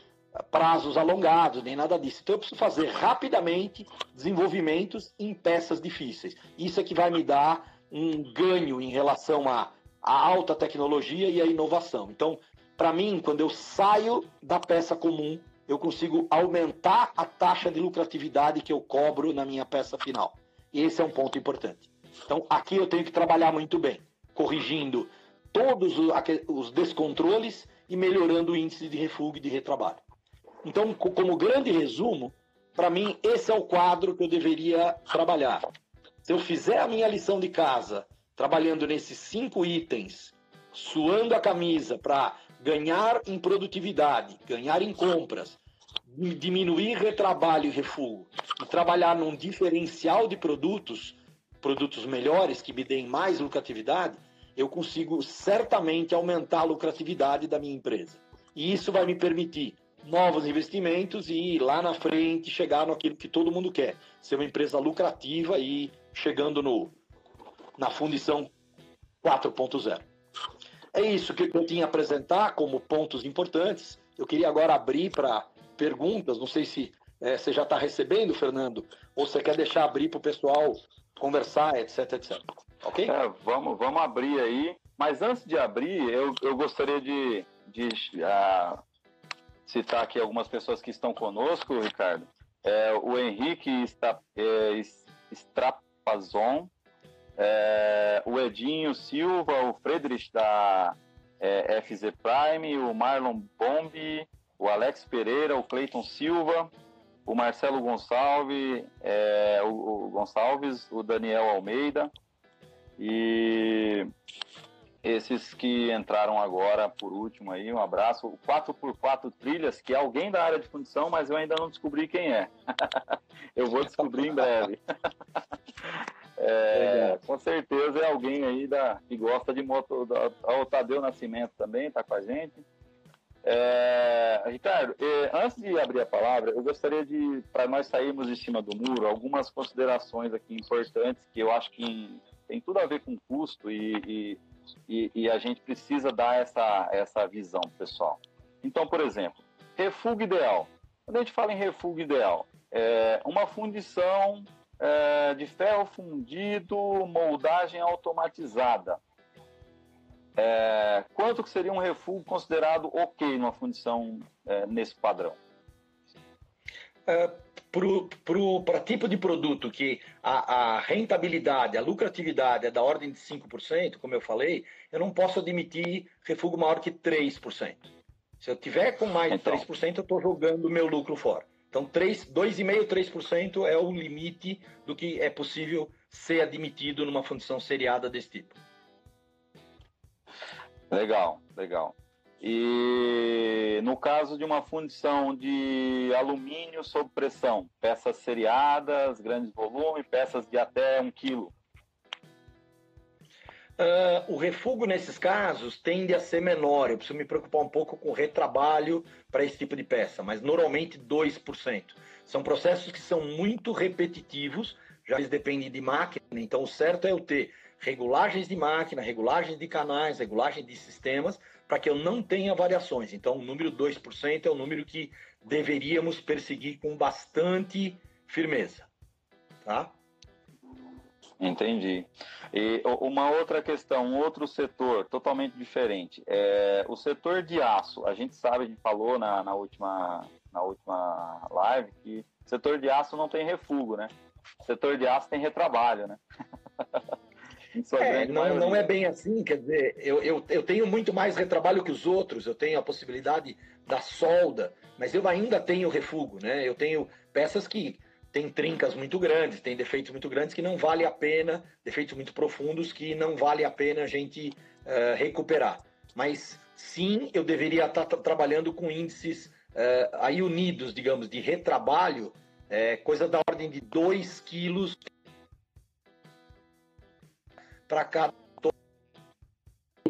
prazos alongados, nem nada disso. Então eu preciso fazer rapidamente desenvolvimentos em peças difíceis. Isso é que vai me dar um ganho em relação à, à alta tecnologia e à inovação. Então, para mim, quando eu saio da peça comum, eu consigo aumentar a taxa de lucratividade que eu cobro na minha peça final. E esse é um ponto importante. Então, aqui eu tenho que trabalhar muito bem, corrigindo todos os descontroles e melhorando o índice de refúgio e de retrabalho. Então, como grande resumo, para mim, esse é o quadro que eu deveria trabalhar. Se eu fizer a minha lição de casa trabalhando nesses cinco itens, suando a camisa para ganhar em produtividade, ganhar em compras, diminuir retrabalho e refúgio e trabalhar num diferencial de produtos, produtos melhores que me deem mais lucratividade, eu consigo certamente aumentar a lucratividade da minha empresa. E isso vai me permitir novos investimentos e lá na frente chegar naquilo que todo mundo quer, ser uma empresa lucrativa e chegando no na fundição 4.0. É isso que eu tinha a apresentar como pontos importantes. Eu queria agora abrir para perguntas. Não sei se é, você já está recebendo, Fernando, ou você quer deixar abrir para o pessoal conversar, etc, etc. Ok? É, vamos, vamos abrir aí. Mas antes de abrir, eu, eu gostaria de, de uh, citar aqui algumas pessoas que estão conosco, Ricardo. É, o Henrique está, é, é, o Edinho Silva, o Friedrich da é, FZ Prime, o Marlon Bombi, o Alex Pereira, o Cleiton Silva, o Marcelo Gonçalves, é, o, o Gonçalves, o Daniel Almeida e esses que entraram agora por último aí, um abraço. O 4x4 Trilhas, que é alguém da área de fundição, mas eu ainda não descobri quem é. eu vou descobrir em breve. É, com certeza é alguém aí da, que gosta de moto. Da, o Tadeu Nascimento também está com a gente. É, Ricardo, antes de abrir a palavra, eu gostaria de, para nós sairmos de cima do muro, algumas considerações aqui importantes que eu acho que tem tudo a ver com custo e, e, e, e a gente precisa dar essa, essa visão pessoal. Então, por exemplo, refúgio ideal. Quando a gente fala em refúgio ideal, é uma fundição é, de ferro fundido, moldagem automatizada. É, quanto que seria um refúgio considerado ok numa fundição é, nesse padrão? É, Para tipo de produto que a, a, rentabilidade, a lucratividade é da ordem de 5%, como eu falei, eu não posso admitir refúgio maior que 3%. Se eu tiver com mais então, de 3%, eu estou jogando o meu lucro fora. Então, 2,5%, 3% é o limite do que é possível ser admitido numa fundição seriada desse tipo. Legal, legal. E no caso de uma fundição de alumínio sob pressão, peças seriadas, grandes volumes, peças de até um quilo, Uh, o refúgio nesses casos tende a ser menor. Eu preciso me preocupar um pouco com retrabalho para esse tipo de peça, mas normalmente 2%. São processos que são muito repetitivos, já eles dependem de máquina, então o certo é eu ter regulagens de máquina, regulagens de canais, regulagem de sistemas, para que eu não tenha variações. Então o número 2% é o número que deveríamos perseguir com bastante firmeza. Tá? Entendi. E uma outra questão, um outro setor totalmente diferente. É, o setor de aço, a gente sabe, a gente falou na, na, última, na última live que o setor de aço não tem refúgio, né? O setor de aço tem retrabalho, né? é, não, não é bem assim, quer dizer, eu, eu, eu tenho muito mais retrabalho que os outros, eu tenho a possibilidade da solda, mas eu ainda tenho refúgio, né? Eu tenho peças que tem trincas muito grandes, tem defeitos muito grandes que não vale a pena, defeitos muito profundos que não vale a pena a gente uh, recuperar. Mas sim, eu deveria estar trabalhando com índices uh, aí unidos, digamos, de retrabalho, é, coisa da ordem de 2 quilos para cada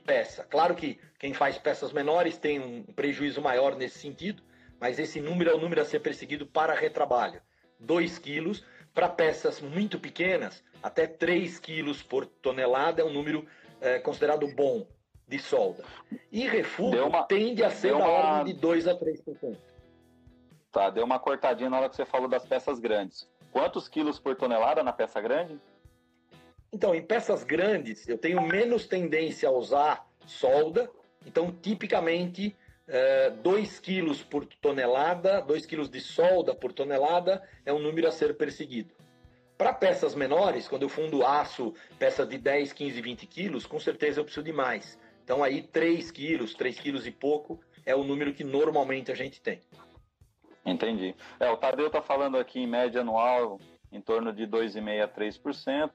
peça. Claro que quem faz peças menores tem um prejuízo maior nesse sentido, mas esse número é o número a ser perseguido para retrabalho. 2 quilos. Para peças muito pequenas, até 3 quilos por tonelada é um número é, considerado bom de solda. E refúgio uma, tende a ser da uma... ordem de 2 a 3%. Tá, deu uma cortadinha na hora que você falou das peças grandes. Quantos quilos por tonelada na peça grande? Então, em peças grandes, eu tenho menos tendência a usar solda. Então, tipicamente, 2 quilos por tonelada, 2 quilos de solda por tonelada é um número a ser perseguido. Para peças menores, quando eu fundo aço, peças de 10, 15, 20 quilos, com certeza eu preciso de mais. Então aí 3 quilos, 3 quilos e pouco é o número que normalmente a gente tem. Entendi. É, o Tadeu está falando aqui em média anual em torno de 2,5% a 3%.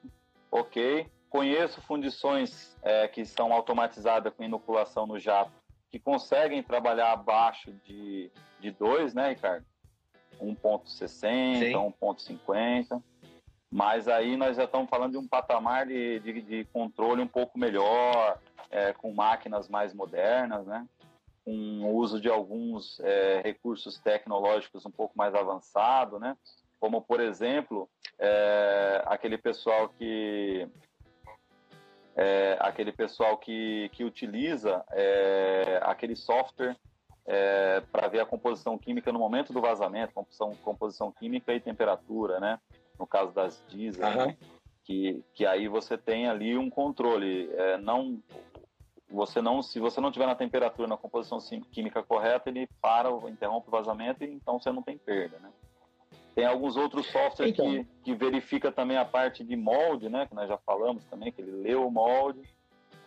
Ok. Conheço fundições é, que são automatizadas com inoculação no jato, que conseguem trabalhar abaixo de, de 2, né, Ricardo? 1,60, 1,50. Mas aí nós já estamos falando de um patamar de, de, de controle um pouco melhor, é, com máquinas mais modernas, né? com o uso de alguns é, recursos tecnológicos um pouco mais avançados, né? Como, por exemplo, é, aquele pessoal que é, aquele pessoal que, que utiliza é, aquele software é, para ver a composição química no momento do vazamento, composição, composição química e temperatura, né? No caso das diesel, uhum. né? que, que aí você tem ali um controle. É, não você não, se você não tiver na temperatura, na composição química correta, ele para, interrompe o vazamento e então você não tem perda, né? Tem alguns outros softwares então. que, que verifica também a parte de molde, né? Que nós já falamos também, que ele lê o molde,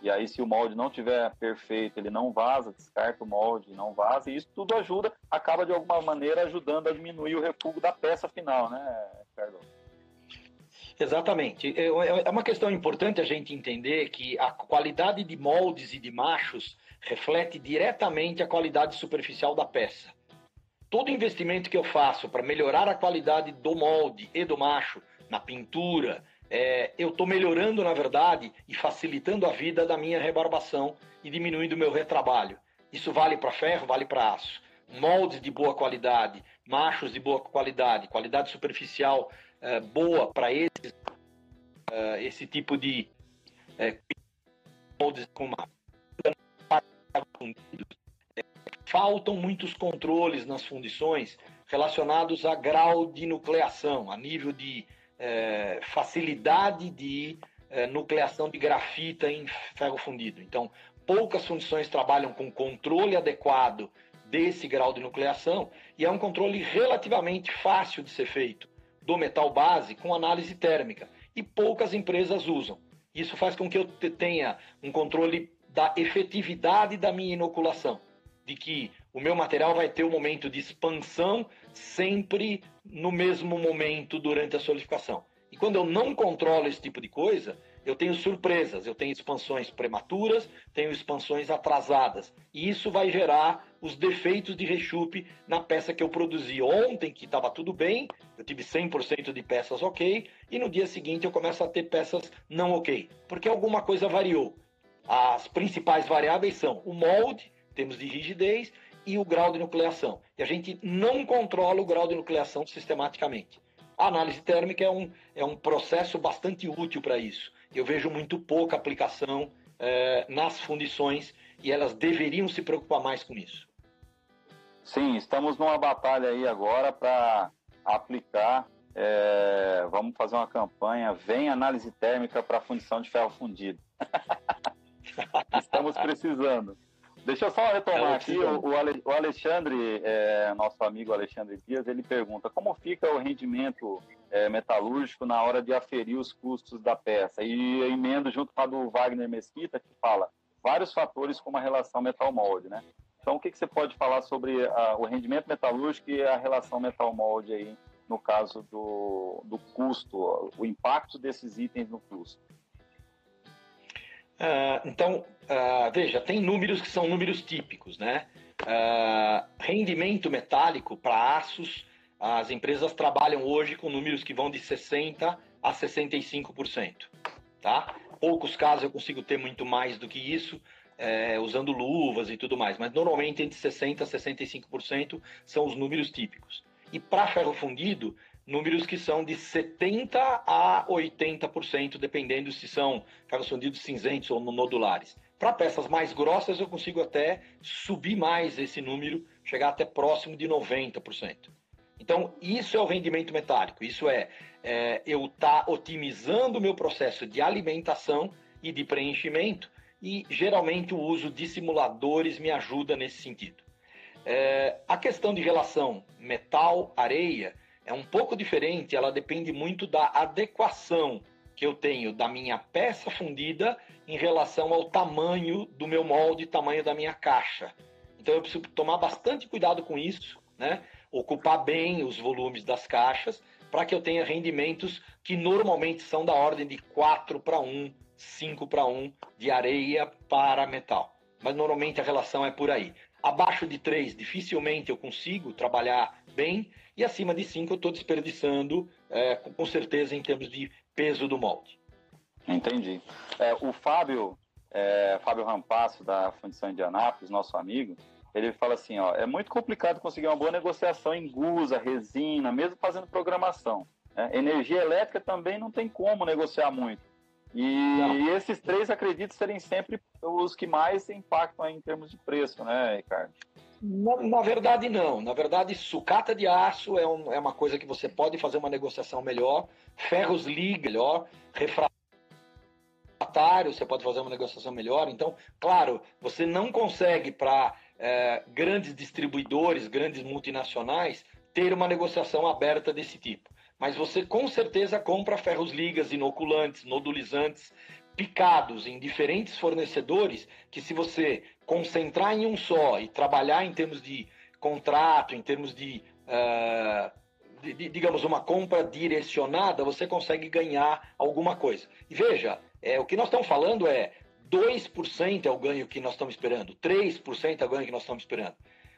e aí se o molde não tiver perfeito, ele não vaza, descarta o molde, não vaza, e isso tudo ajuda, acaba de alguma maneira ajudando a diminuir o refúgio da peça final, né, Ricardo? Exatamente. É, é, é uma questão importante a gente entender que a qualidade de moldes e de machos reflete diretamente a qualidade superficial da peça. Todo investimento que eu faço para melhorar a qualidade do molde e do macho na pintura, é, eu estou melhorando, na verdade, e facilitando a vida da minha rebarbação e diminuindo o meu retrabalho. Isso vale para ferro, vale para aço. Moldes de boa qualidade, machos de boa qualidade, qualidade superficial é, boa para esse, é, esse tipo de é, faltam muitos controles nas fundições relacionados a grau de nucleação, a nível de é, facilidade de é, nucleação de grafita em ferro fundido. Então, poucas fundições trabalham com controle adequado desse grau de nucleação e é um controle relativamente fácil de ser feito do metal base com análise térmica e poucas empresas usam. Isso faz com que eu tenha um controle da efetividade da minha inoculação, de que o meu material vai ter um momento de expansão sempre no mesmo momento durante a solidificação. E quando eu não controlo esse tipo de coisa, eu tenho surpresas, eu tenho expansões prematuras, tenho expansões atrasadas. E isso vai gerar os defeitos de rechupe na peça que eu produzi ontem, que estava tudo bem, eu tive 100% de peças ok, e no dia seguinte eu começo a ter peças não ok, porque alguma coisa variou. As principais variáveis são o molde, temos de rigidez, e o grau de nucleação. E a gente não controla o grau de nucleação sistematicamente. A análise térmica é um, é um processo bastante útil para isso eu vejo muito pouca aplicação é, nas fundições e elas deveriam se preocupar mais com isso. Sim, estamos numa batalha aí agora para aplicar. É, vamos fazer uma campanha. Vem análise térmica para fundição de ferro fundido. estamos precisando. Deixa eu só retomar é aqui. O, o Alexandre, é, nosso amigo Alexandre Dias, ele pergunta como fica o rendimento é, metalúrgico na hora de aferir os custos da peça. E eu emendo junto com a do Wagner Mesquita, que fala vários fatores como a relação metal-molde, né? Então, o que, que você pode falar sobre a, o rendimento metalúrgico e a relação metal-molde aí, no caso do, do custo, o impacto desses itens no custo? Uh, então, uh, veja, tem números que são números típicos, né? Uh, rendimento metálico para aços, as empresas trabalham hoje com números que vão de 60% a 65%, tá? Poucos casos eu consigo ter muito mais do que isso, é, usando luvas e tudo mais, mas normalmente entre 60% a 65% são os números típicos. E para ferro fundido, números que são de 70% a 80%, dependendo se são ferros fundidos cinzentos ou nodulares. Para peças mais grossas, eu consigo até subir mais esse número, chegar até próximo de 90%. Então, isso é o rendimento metálico. Isso é, é eu estar tá otimizando o meu processo de alimentação e de preenchimento, e geralmente o uso de simuladores me ajuda nesse sentido. É, a questão de relação metal-areia é um pouco diferente, ela depende muito da adequação que eu tenho da minha peça fundida em relação ao tamanho do meu molde, tamanho da minha caixa. Então eu preciso tomar bastante cuidado com isso, né? Ocupar bem os volumes das caixas para que eu tenha rendimentos que normalmente são da ordem de 4 para 1, 5 para 1 de areia para metal. Mas normalmente a relação é por aí. Abaixo de 3, dificilmente eu consigo trabalhar bem, e acima de 5 eu estou desperdiçando, é, com certeza, em termos de peso do molde. Entendi. É, o Fábio, é, Fábio Rampasso, da Fundição Indianápolis, nosso amigo, ele fala assim, ó, é muito complicado conseguir uma boa negociação em gusa, resina, mesmo fazendo programação. Né? Energia elétrica também não tem como negociar muito. E, e, esses três acredito serem sempre os que mais impactam em termos de preço, né, Ricardo? Na, na verdade, não. Na verdade, sucata de aço é, um, é, uma coisa que você pode fazer uma negociação melhor, ferros liga melhor, refratário você pode fazer uma negociação melhor. Então, claro, você não consegue para é, grandes distribuidores, grandes multinacionais, ter uma negociação aberta desse tipo. Mas você com certeza compra ferros ligas, inoculantes, nodulizantes, picados em diferentes fornecedores, que se você concentrar em um só e trabalhar em termos de contrato, em termos de, uh, de, de digamos, uma compra direcionada, você consegue ganhar alguma coisa. E veja, é, o que nós estamos falando é 2% é o ganho que nós estamos esperando, 3% é o ganho que nós estamos esperando.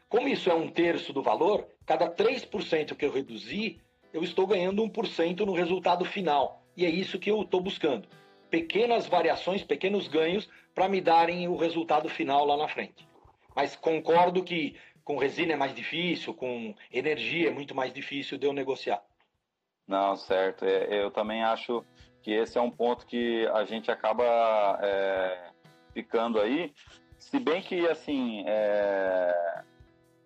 Como isso é um terço do valor, cada 3% que eu reduzir, eu estou ganhando 1% no resultado final. E é isso que eu estou buscando. Pequenas variações, pequenos ganhos para me darem o resultado final lá na frente. Mas concordo que com resina é mais difícil, com energia é muito mais difícil de eu negociar. Não, certo. É, eu também acho que esse é um ponto que a gente acaba é, ficando aí. Se bem que, assim, é,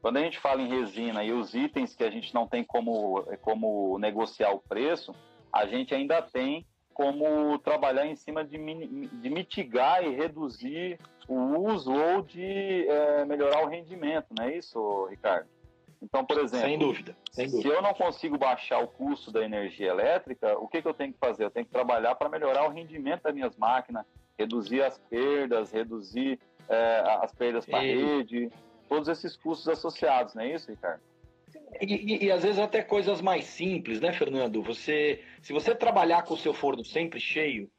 quando a gente fala em resina e os itens que a gente não tem como, como negociar o preço, a gente ainda tem como trabalhar em cima de, de mitigar e reduzir o uso ou de é, melhorar o rendimento, não é isso, Ricardo? Então, por exemplo, sem dúvida, sem dúvida. se eu não consigo baixar o custo da energia elétrica, o que, que eu tenho que fazer? Eu tenho que trabalhar para melhorar o rendimento das minhas máquinas, reduzir as perdas, reduzir é, as perdas para a rede, todos esses custos associados, não é isso, Ricardo? E, e, e, às vezes até coisas mais simples, né, Fernando? Você, se você trabalhar com o seu forno sempre cheio,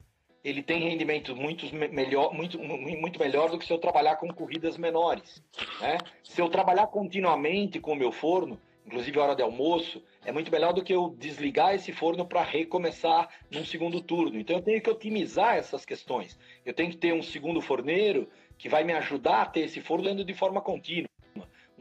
ele tem rendimento muito melhor, muito, muito melhor do que se eu trabalhar com corridas menores. Né? Se eu trabalhar continuamente com o meu forno, inclusive a hora de almoço, é muito melhor do que eu desligar esse forno para recomeçar num segundo turno. Então eu tenho que otimizar essas questões. Eu tenho que ter um segundo forneiro que vai me ajudar a ter esse forno dando de forma contínua.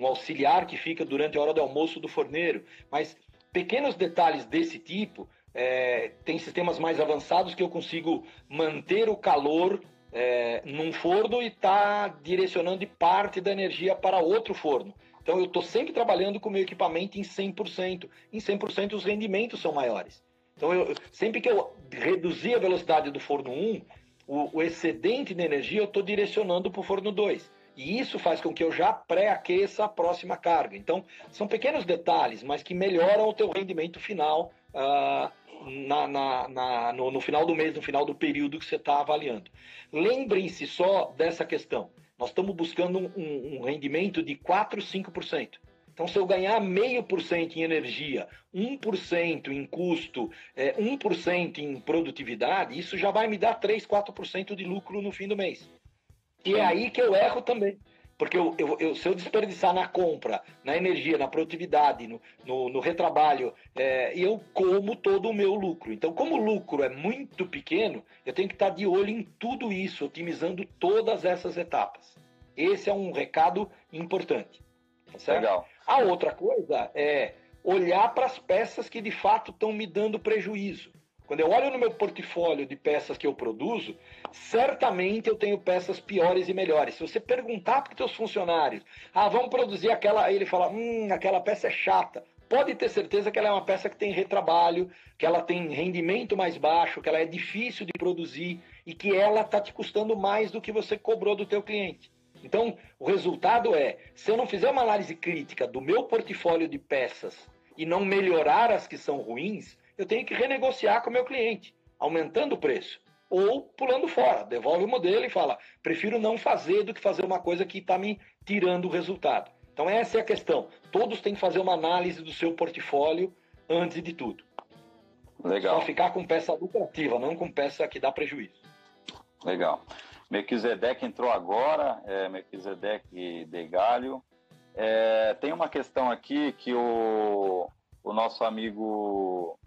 Um auxiliar que fica durante a hora do almoço do forneiro. Mas pequenos detalhes desse tipo é, tem sistemas mais avançados que eu consigo manter o calor é, num forno e tá direcionando parte da energia para outro forno. Então eu estou sempre trabalhando com o meu equipamento em 100%. Em 100% os rendimentos são maiores. Então eu, sempre que eu reduzir a velocidade do forno 1, o, o excedente de energia eu estou direcionando para o forno 2. E isso faz com que eu já pré-aqueça a próxima carga. Então, são pequenos detalhes, mas que melhoram o teu rendimento final uh, na, na, na, no, no, final do mês, no final do período que você está avaliando. Lembrem-se só dessa questão. Nós estamos buscando um, um rendimento de 4, 5%. Então, se eu ganhar meio por cento em energia, 1% em custo, é, 1% em produtividade, isso já vai me dar 3, 4% de lucro no fim do mês. E é aí que eu erro também. Porque eu, eu, eu, se eu desperdiçar na compra, na energia, na produtividade, no, no, no retrabalho, é, eu como todo o meu lucro. Então, como o lucro é muito pequeno, eu tenho que estar de olho em tudo isso, otimizando todas essas etapas. Esse é um recado importante. Tá certo? Legal. A outra coisa é olhar para as peças que de fato estão me dando prejuízo. Quando eu olho no meu portfólio de peças que eu produzo, certamente eu tenho peças piores e melhores. Se você perguntar para os seus funcionários, ah, vamos produzir aquela, aí ele fala, hum, aquela peça é chata. Pode ter certeza que ela é uma peça que tem retrabalho, que ela tem rendimento mais baixo, que ela é difícil de produzir e que ela está te custando mais do que você cobrou do teu cliente. Então, o resultado é, se eu não fizer uma análise crítica do meu portfólio de peças e não melhorar as que são ruins, eu tenho que renegociar com o meu cliente, aumentando o preço. Ou pulando fora, devolve o modelo e fala: prefiro não fazer do que fazer uma coisa que está me tirando o resultado. Então, essa é a questão. Todos têm que fazer uma análise do seu portfólio antes de tudo. Legal. Só ficar com peça lucrativa, não com peça que dá prejuízo. Legal. Melquisedeque entrou agora, é, Melquisedeque de Galho. É, tem uma questão aqui que o, o nosso amigo,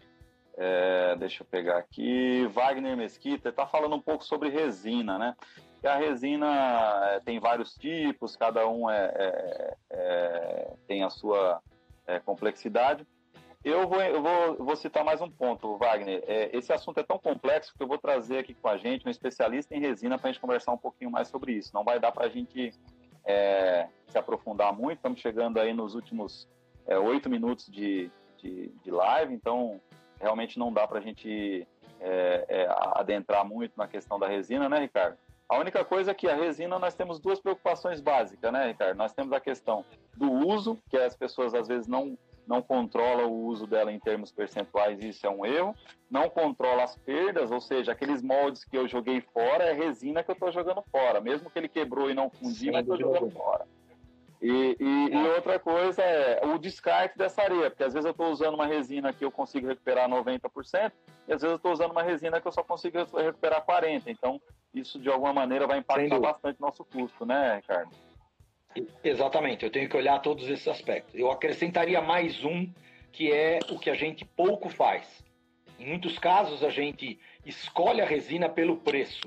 é, deixa eu pegar aqui, Wagner Mesquita, está falando um pouco sobre resina, né? E a resina é, tem vários tipos, cada um é, é, é tem a sua complexidade. Eu vou, eu vou, vou citar mais um ponto, Wagner. É, esse assunto é tão complexo que eu vou trazer aqui com a gente um especialista em resina para a gente conversar um pouquinho mais sobre isso. Não vai dar para a gente é, se aprofundar muito. Estamos chegando aí nos últimos é, oito minutos de, de, de, live, então realmente não dá para a gente é, é, adentrar muito na questão da resina, né, Ricardo? A única coisa é que a resina nós temos duas preocupações básicas, né, Ricardo? Nós temos a questão do uso, que as pessoas às vezes não não controla o uso dela em termos percentuais, isso é um erro. Não controla as perdas, ou seja, aqueles moldes que eu joguei fora é resina que eu estou jogando fora, mesmo que ele quebrou e não fundiu, eu estou jogando fora. E, e, e, outra coisa é o descarte dessa areia, porque às vezes eu estou usando uma resina que eu consigo recuperar 90%, e às vezes eu estou usando uma resina que eu só consigo recuperar 40%. Então, isso de alguma maneira vai impactar bastante nosso custo, né, Ricardo? Exatamente, eu tenho que olhar todos esses aspectos. Eu acrescentaria mais um, que é o que a gente pouco faz. Em muitos casos, a gente escolhe a resina pelo preço.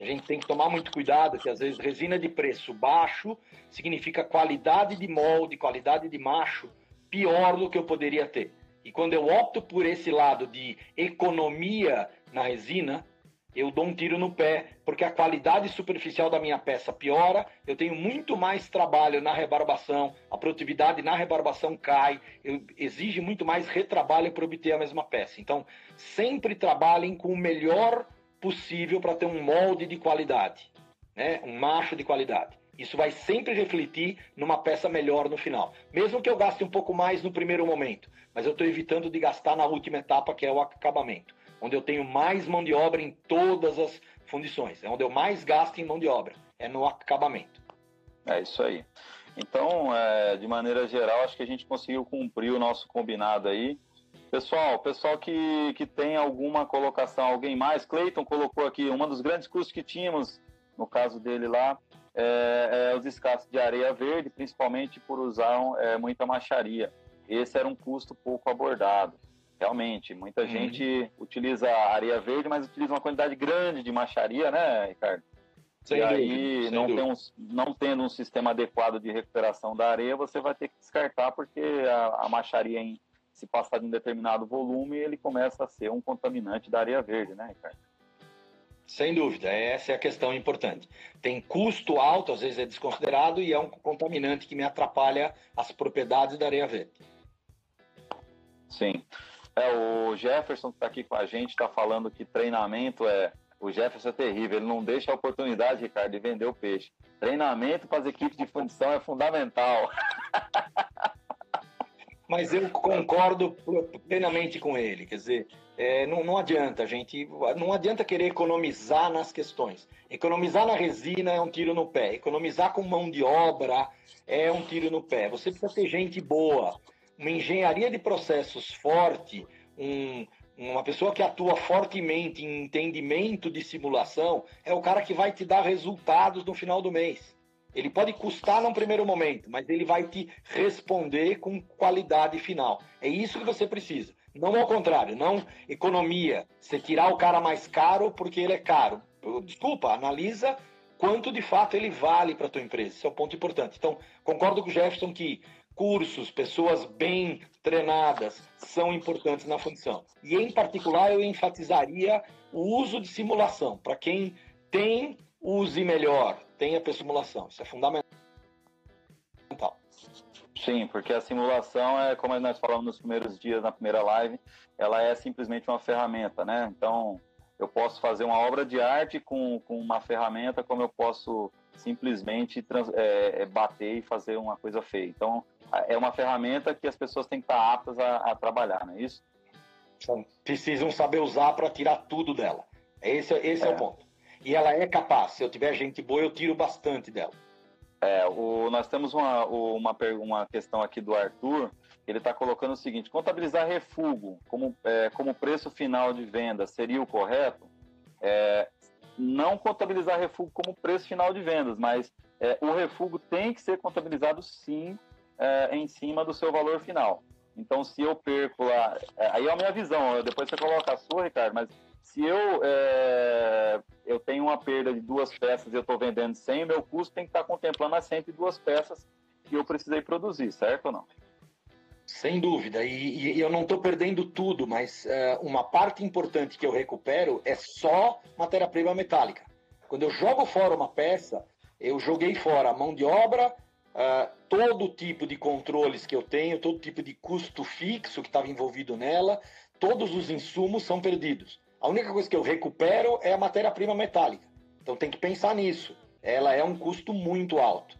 A gente tem que tomar muito cuidado, que às vezes resina de preço baixo significa qualidade de molde, qualidade de macho pior do que eu poderia ter. E quando eu opto por esse lado de economia na resina, eu dou um tiro no pé, porque a qualidade superficial da minha peça piora, eu tenho muito mais trabalho na rebarbação, a produtividade na rebarbação cai, eu, exige muito mais retrabalho para obter a mesma peça. Então, sempre trabalhem com o melhor possível para ter um molde de qualidade, né? um macho de qualidade. Isso vai sempre refletir numa peça melhor no final. Mesmo que eu gaste um pouco mais no primeiro momento, mas eu estou evitando de gastar na última etapa, que é o acabamento onde eu tenho mais mão de obra em todas as fundições. É onde eu mais gasto em mão de obra, é no acabamento. É isso aí. Então, é, de maneira geral, acho que a gente conseguiu cumprir o nosso combinado aí. Pessoal, pessoal que, que tem alguma colocação, alguém mais, Cleiton colocou aqui, um dos grandes custos que tínhamos, no caso dele lá, é, é os escassos de areia verde, principalmente por usar é, muita macharia. Esse era um custo pouco abordado. Realmente, muita uhum. gente utiliza areia verde, mas utiliza uma quantidade grande de macharia, né, Ricardo? Sem e aí, não, tem um, não, tendo um sistema adequado de recuperação da areia, você vai ter que descartar, porque a, a macharia, em, se passar de um determinado volume, ele começa a ser um contaminante da areia verde, né, Ricardo? Sem dúvida, essa é a questão importante. Tem custo alto, às vezes é desconsiderado, e é um contaminante que me atrapalha as propriedades da areia verde. Sim. É, o Jefferson que está aqui com a gente está falando que treinamento é. O Jefferson é terrível, ele não deixa a oportunidade, Ricardo, de vender o peixe. Treinamento para as equipes de fundição é fundamental. Mas eu concordo plenamente com ele. Quer dizer, é, não, não adianta, gente. Não adianta querer economizar nas questões. Economizar na resina é um tiro no pé. Economizar com mão de obra é um tiro no pé. Você precisa ter gente boa uma engenharia de processos forte, um, uma pessoa que atua fortemente em entendimento de simulação, é o cara que vai te dar resultados no final do mês. Ele pode custar num primeiro momento, mas ele vai te responder com qualidade final. É isso que você precisa. Não ao contrário, não economia. Você tirar o cara mais caro porque ele é caro. Desculpa, analisa quanto de fato ele vale para a tua empresa. Esse é o ponto importante. Então, concordo com o Jefferson que cursos, pessoas bem treinadas são importantes na função. E, em particular, eu enfatizaria o uso de simulação. Para quem tem, use melhor, tenha a simulação. Isso é fundamental. Sim, porque a simulação é, como nós falamos nos primeiros dias, na primeira live, ela é simplesmente uma ferramenta, né? Então, eu posso fazer uma obra de arte com, com uma ferramenta, como eu posso simplesmente trans, é, é, bater e fazer uma coisa feia. Então, é uma ferramenta que as pessoas têm que estar aptas a, a trabalhar, não é isso? Precisam saber usar para tirar tudo dela. Esse, esse é. é. o ponto. E ela é capaz. Se eu tiver gente boa, eu tiro bastante dela. É, o, nós temos uma, uma, uma questão aqui do Arthur. Ele está colocando o seguinte: contabilizar refúgio como, é, como preço final de venda seria o correto? É, não contabilizar refúgio como preço final de vendas, mas é, o refúgio tem que ser contabilizado sim é, em cima do seu valor final. Então, se eu perco lá, é, aí é a minha visão, depois você coloca a sua, Ricardo, mas se eu, é, eu tenho uma perda de duas peças e eu estou vendendo 100, meu custo tem que estar contemplando as 102 peças que eu precisei produzir, certo ou não? Sem dúvida, e, e eu não estou perdendo tudo, mas uh, uma parte importante que eu recupero é só matéria-prima metálica. Quando eu jogo fora uma peça, eu joguei fora a mão de obra, uh, todo tipo de controles que eu tenho, todo tipo de custo fixo que estava envolvido nela, todos os insumos são perdidos. A única coisa que eu recupero é a matéria-prima metálica. Então tem que pensar nisso. Ela é um custo muito alto.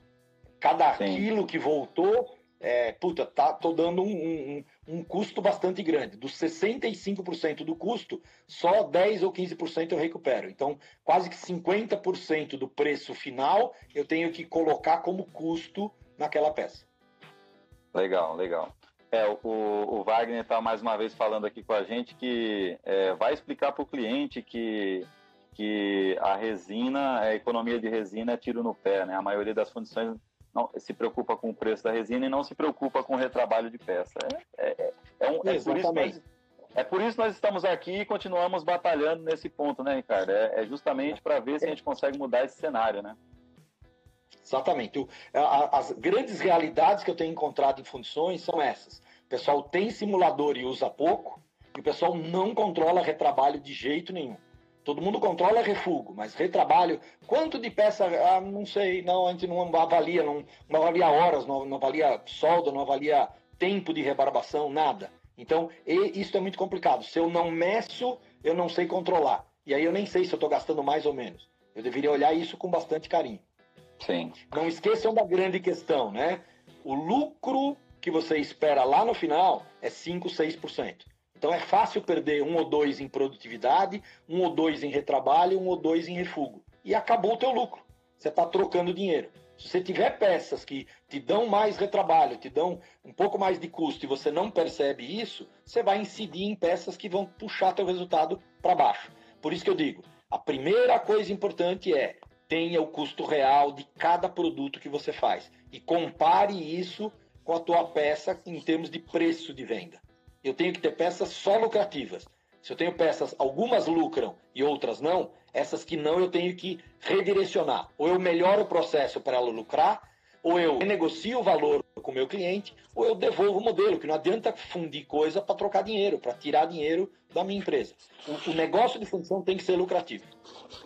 Cada Sim. quilo que voltou, é, puta, tá, tô dando um, um, um custo bastante grande. Dos 65% do custo, só 10 ou 15% eu recupero. Então, quase que 50% do preço final eu tenho que colocar como custo naquela peça. Legal, legal. É, o, o Wagner está mais uma vez falando aqui com a gente que é, vai explicar para o cliente que, que a resina, a economia de resina é tiro no pé, né? A maioria das fundições não, se preocupa com o preço da resina e não se preocupa com o retrabalho de peça. É, é, é, um, é por isso nós, é por isso que nós estamos aqui e continuamos batalhando nesse ponto, né, Ricardo? É, é justamente para ver se a gente consegue mudar esse cenário, né? Exatamente. As grandes realidades que eu tenho encontrado em funções são essas. O pessoal tem simulador e usa pouco, e o pessoal não controla retrabalho de jeito nenhum. Todo mundo controla refúgio, mas retrabalho, quanto de peça, ah, não sei, não, a gente não avalia, não, não avalia horas, não, não avalia solda, não avalia tempo de rebarbação, nada. Então, isso é muito complicado. Se eu não meço, eu não sei controlar. E aí eu nem sei se eu estou gastando mais ou menos. Eu deveria olhar isso com bastante carinho. Sim. Não esqueçam da grande questão, né? O lucro que você espera lá no final é 5, 6%. Então é fácil perder um ou dois em produtividade, um ou dois em retrabalho, um ou dois em refúgio. E acabou o teu lucro. Você está trocando dinheiro. Se você tiver peças que te dão mais retrabalho, te dão um pouco mais de custo e você não percebe isso, você vai incidir em peças que vão puxar teu resultado para baixo. Por isso que eu digo, a primeira coisa importante é tenha o custo real de cada produto que você faz e compare isso com a tua peça em termos de preço de venda eu tenho que ter peças só lucrativas. Se eu tenho peças, algumas lucram e outras não, essas que não eu tenho que redirecionar. Ou eu melhoro o processo para ela lucrar, ou eu negocio o valor com o meu cliente, ou eu devolvo o modelo, que não adianta fundir coisa para trocar dinheiro, para tirar dinheiro da minha empresa. O, o, negócio de fundição tem que ser lucrativo.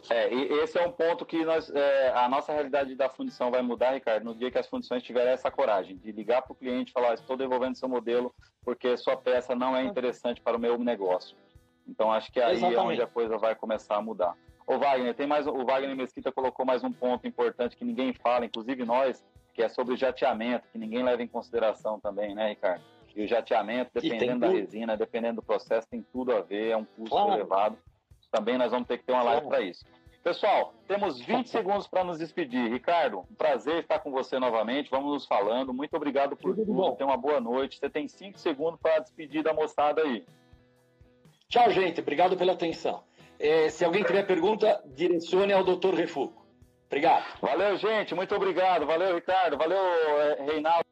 É, e esse é um ponto que nós, é, a nossa realidade da fundição vai mudar, Ricardo, no dia que as fundições tiverem essa coragem de ligar para o cliente e falar: estou devolvendo seu modelo porque sua peça não é interessante para o meu negócio. Então acho que aí Exatamente. é onde a coisa vai começar a mudar. O Wagner, tem mais o Wagner Mesquita colocou mais um ponto importante que ninguém fala, inclusive nós, que é sobre o jateamento, que ninguém leva em consideração também, né, Ricardo? E o jateamento, dependendo da resina, dependendo do processo, tem tudo a ver, é um custo claro. elevado. Também nós vamos ter que ter uma live para isso. Pessoal, temos 20 segundos para nos despedir. Ricardo, um prazer estar com você novamente. Vamos nos falando. Muito obrigado por tudo. tudo. Tenha uma boa noite. Você tem 5 segundos para despedir da moçada aí. Tchau, gente. Obrigado pela atenção. É, se alguém tiver pergunta, direcione ao Dr. Refugo. Obrigado. Valeu, gente. Muito obrigado. Valeu, Ricardo. Valeu, eh, Reinaldo.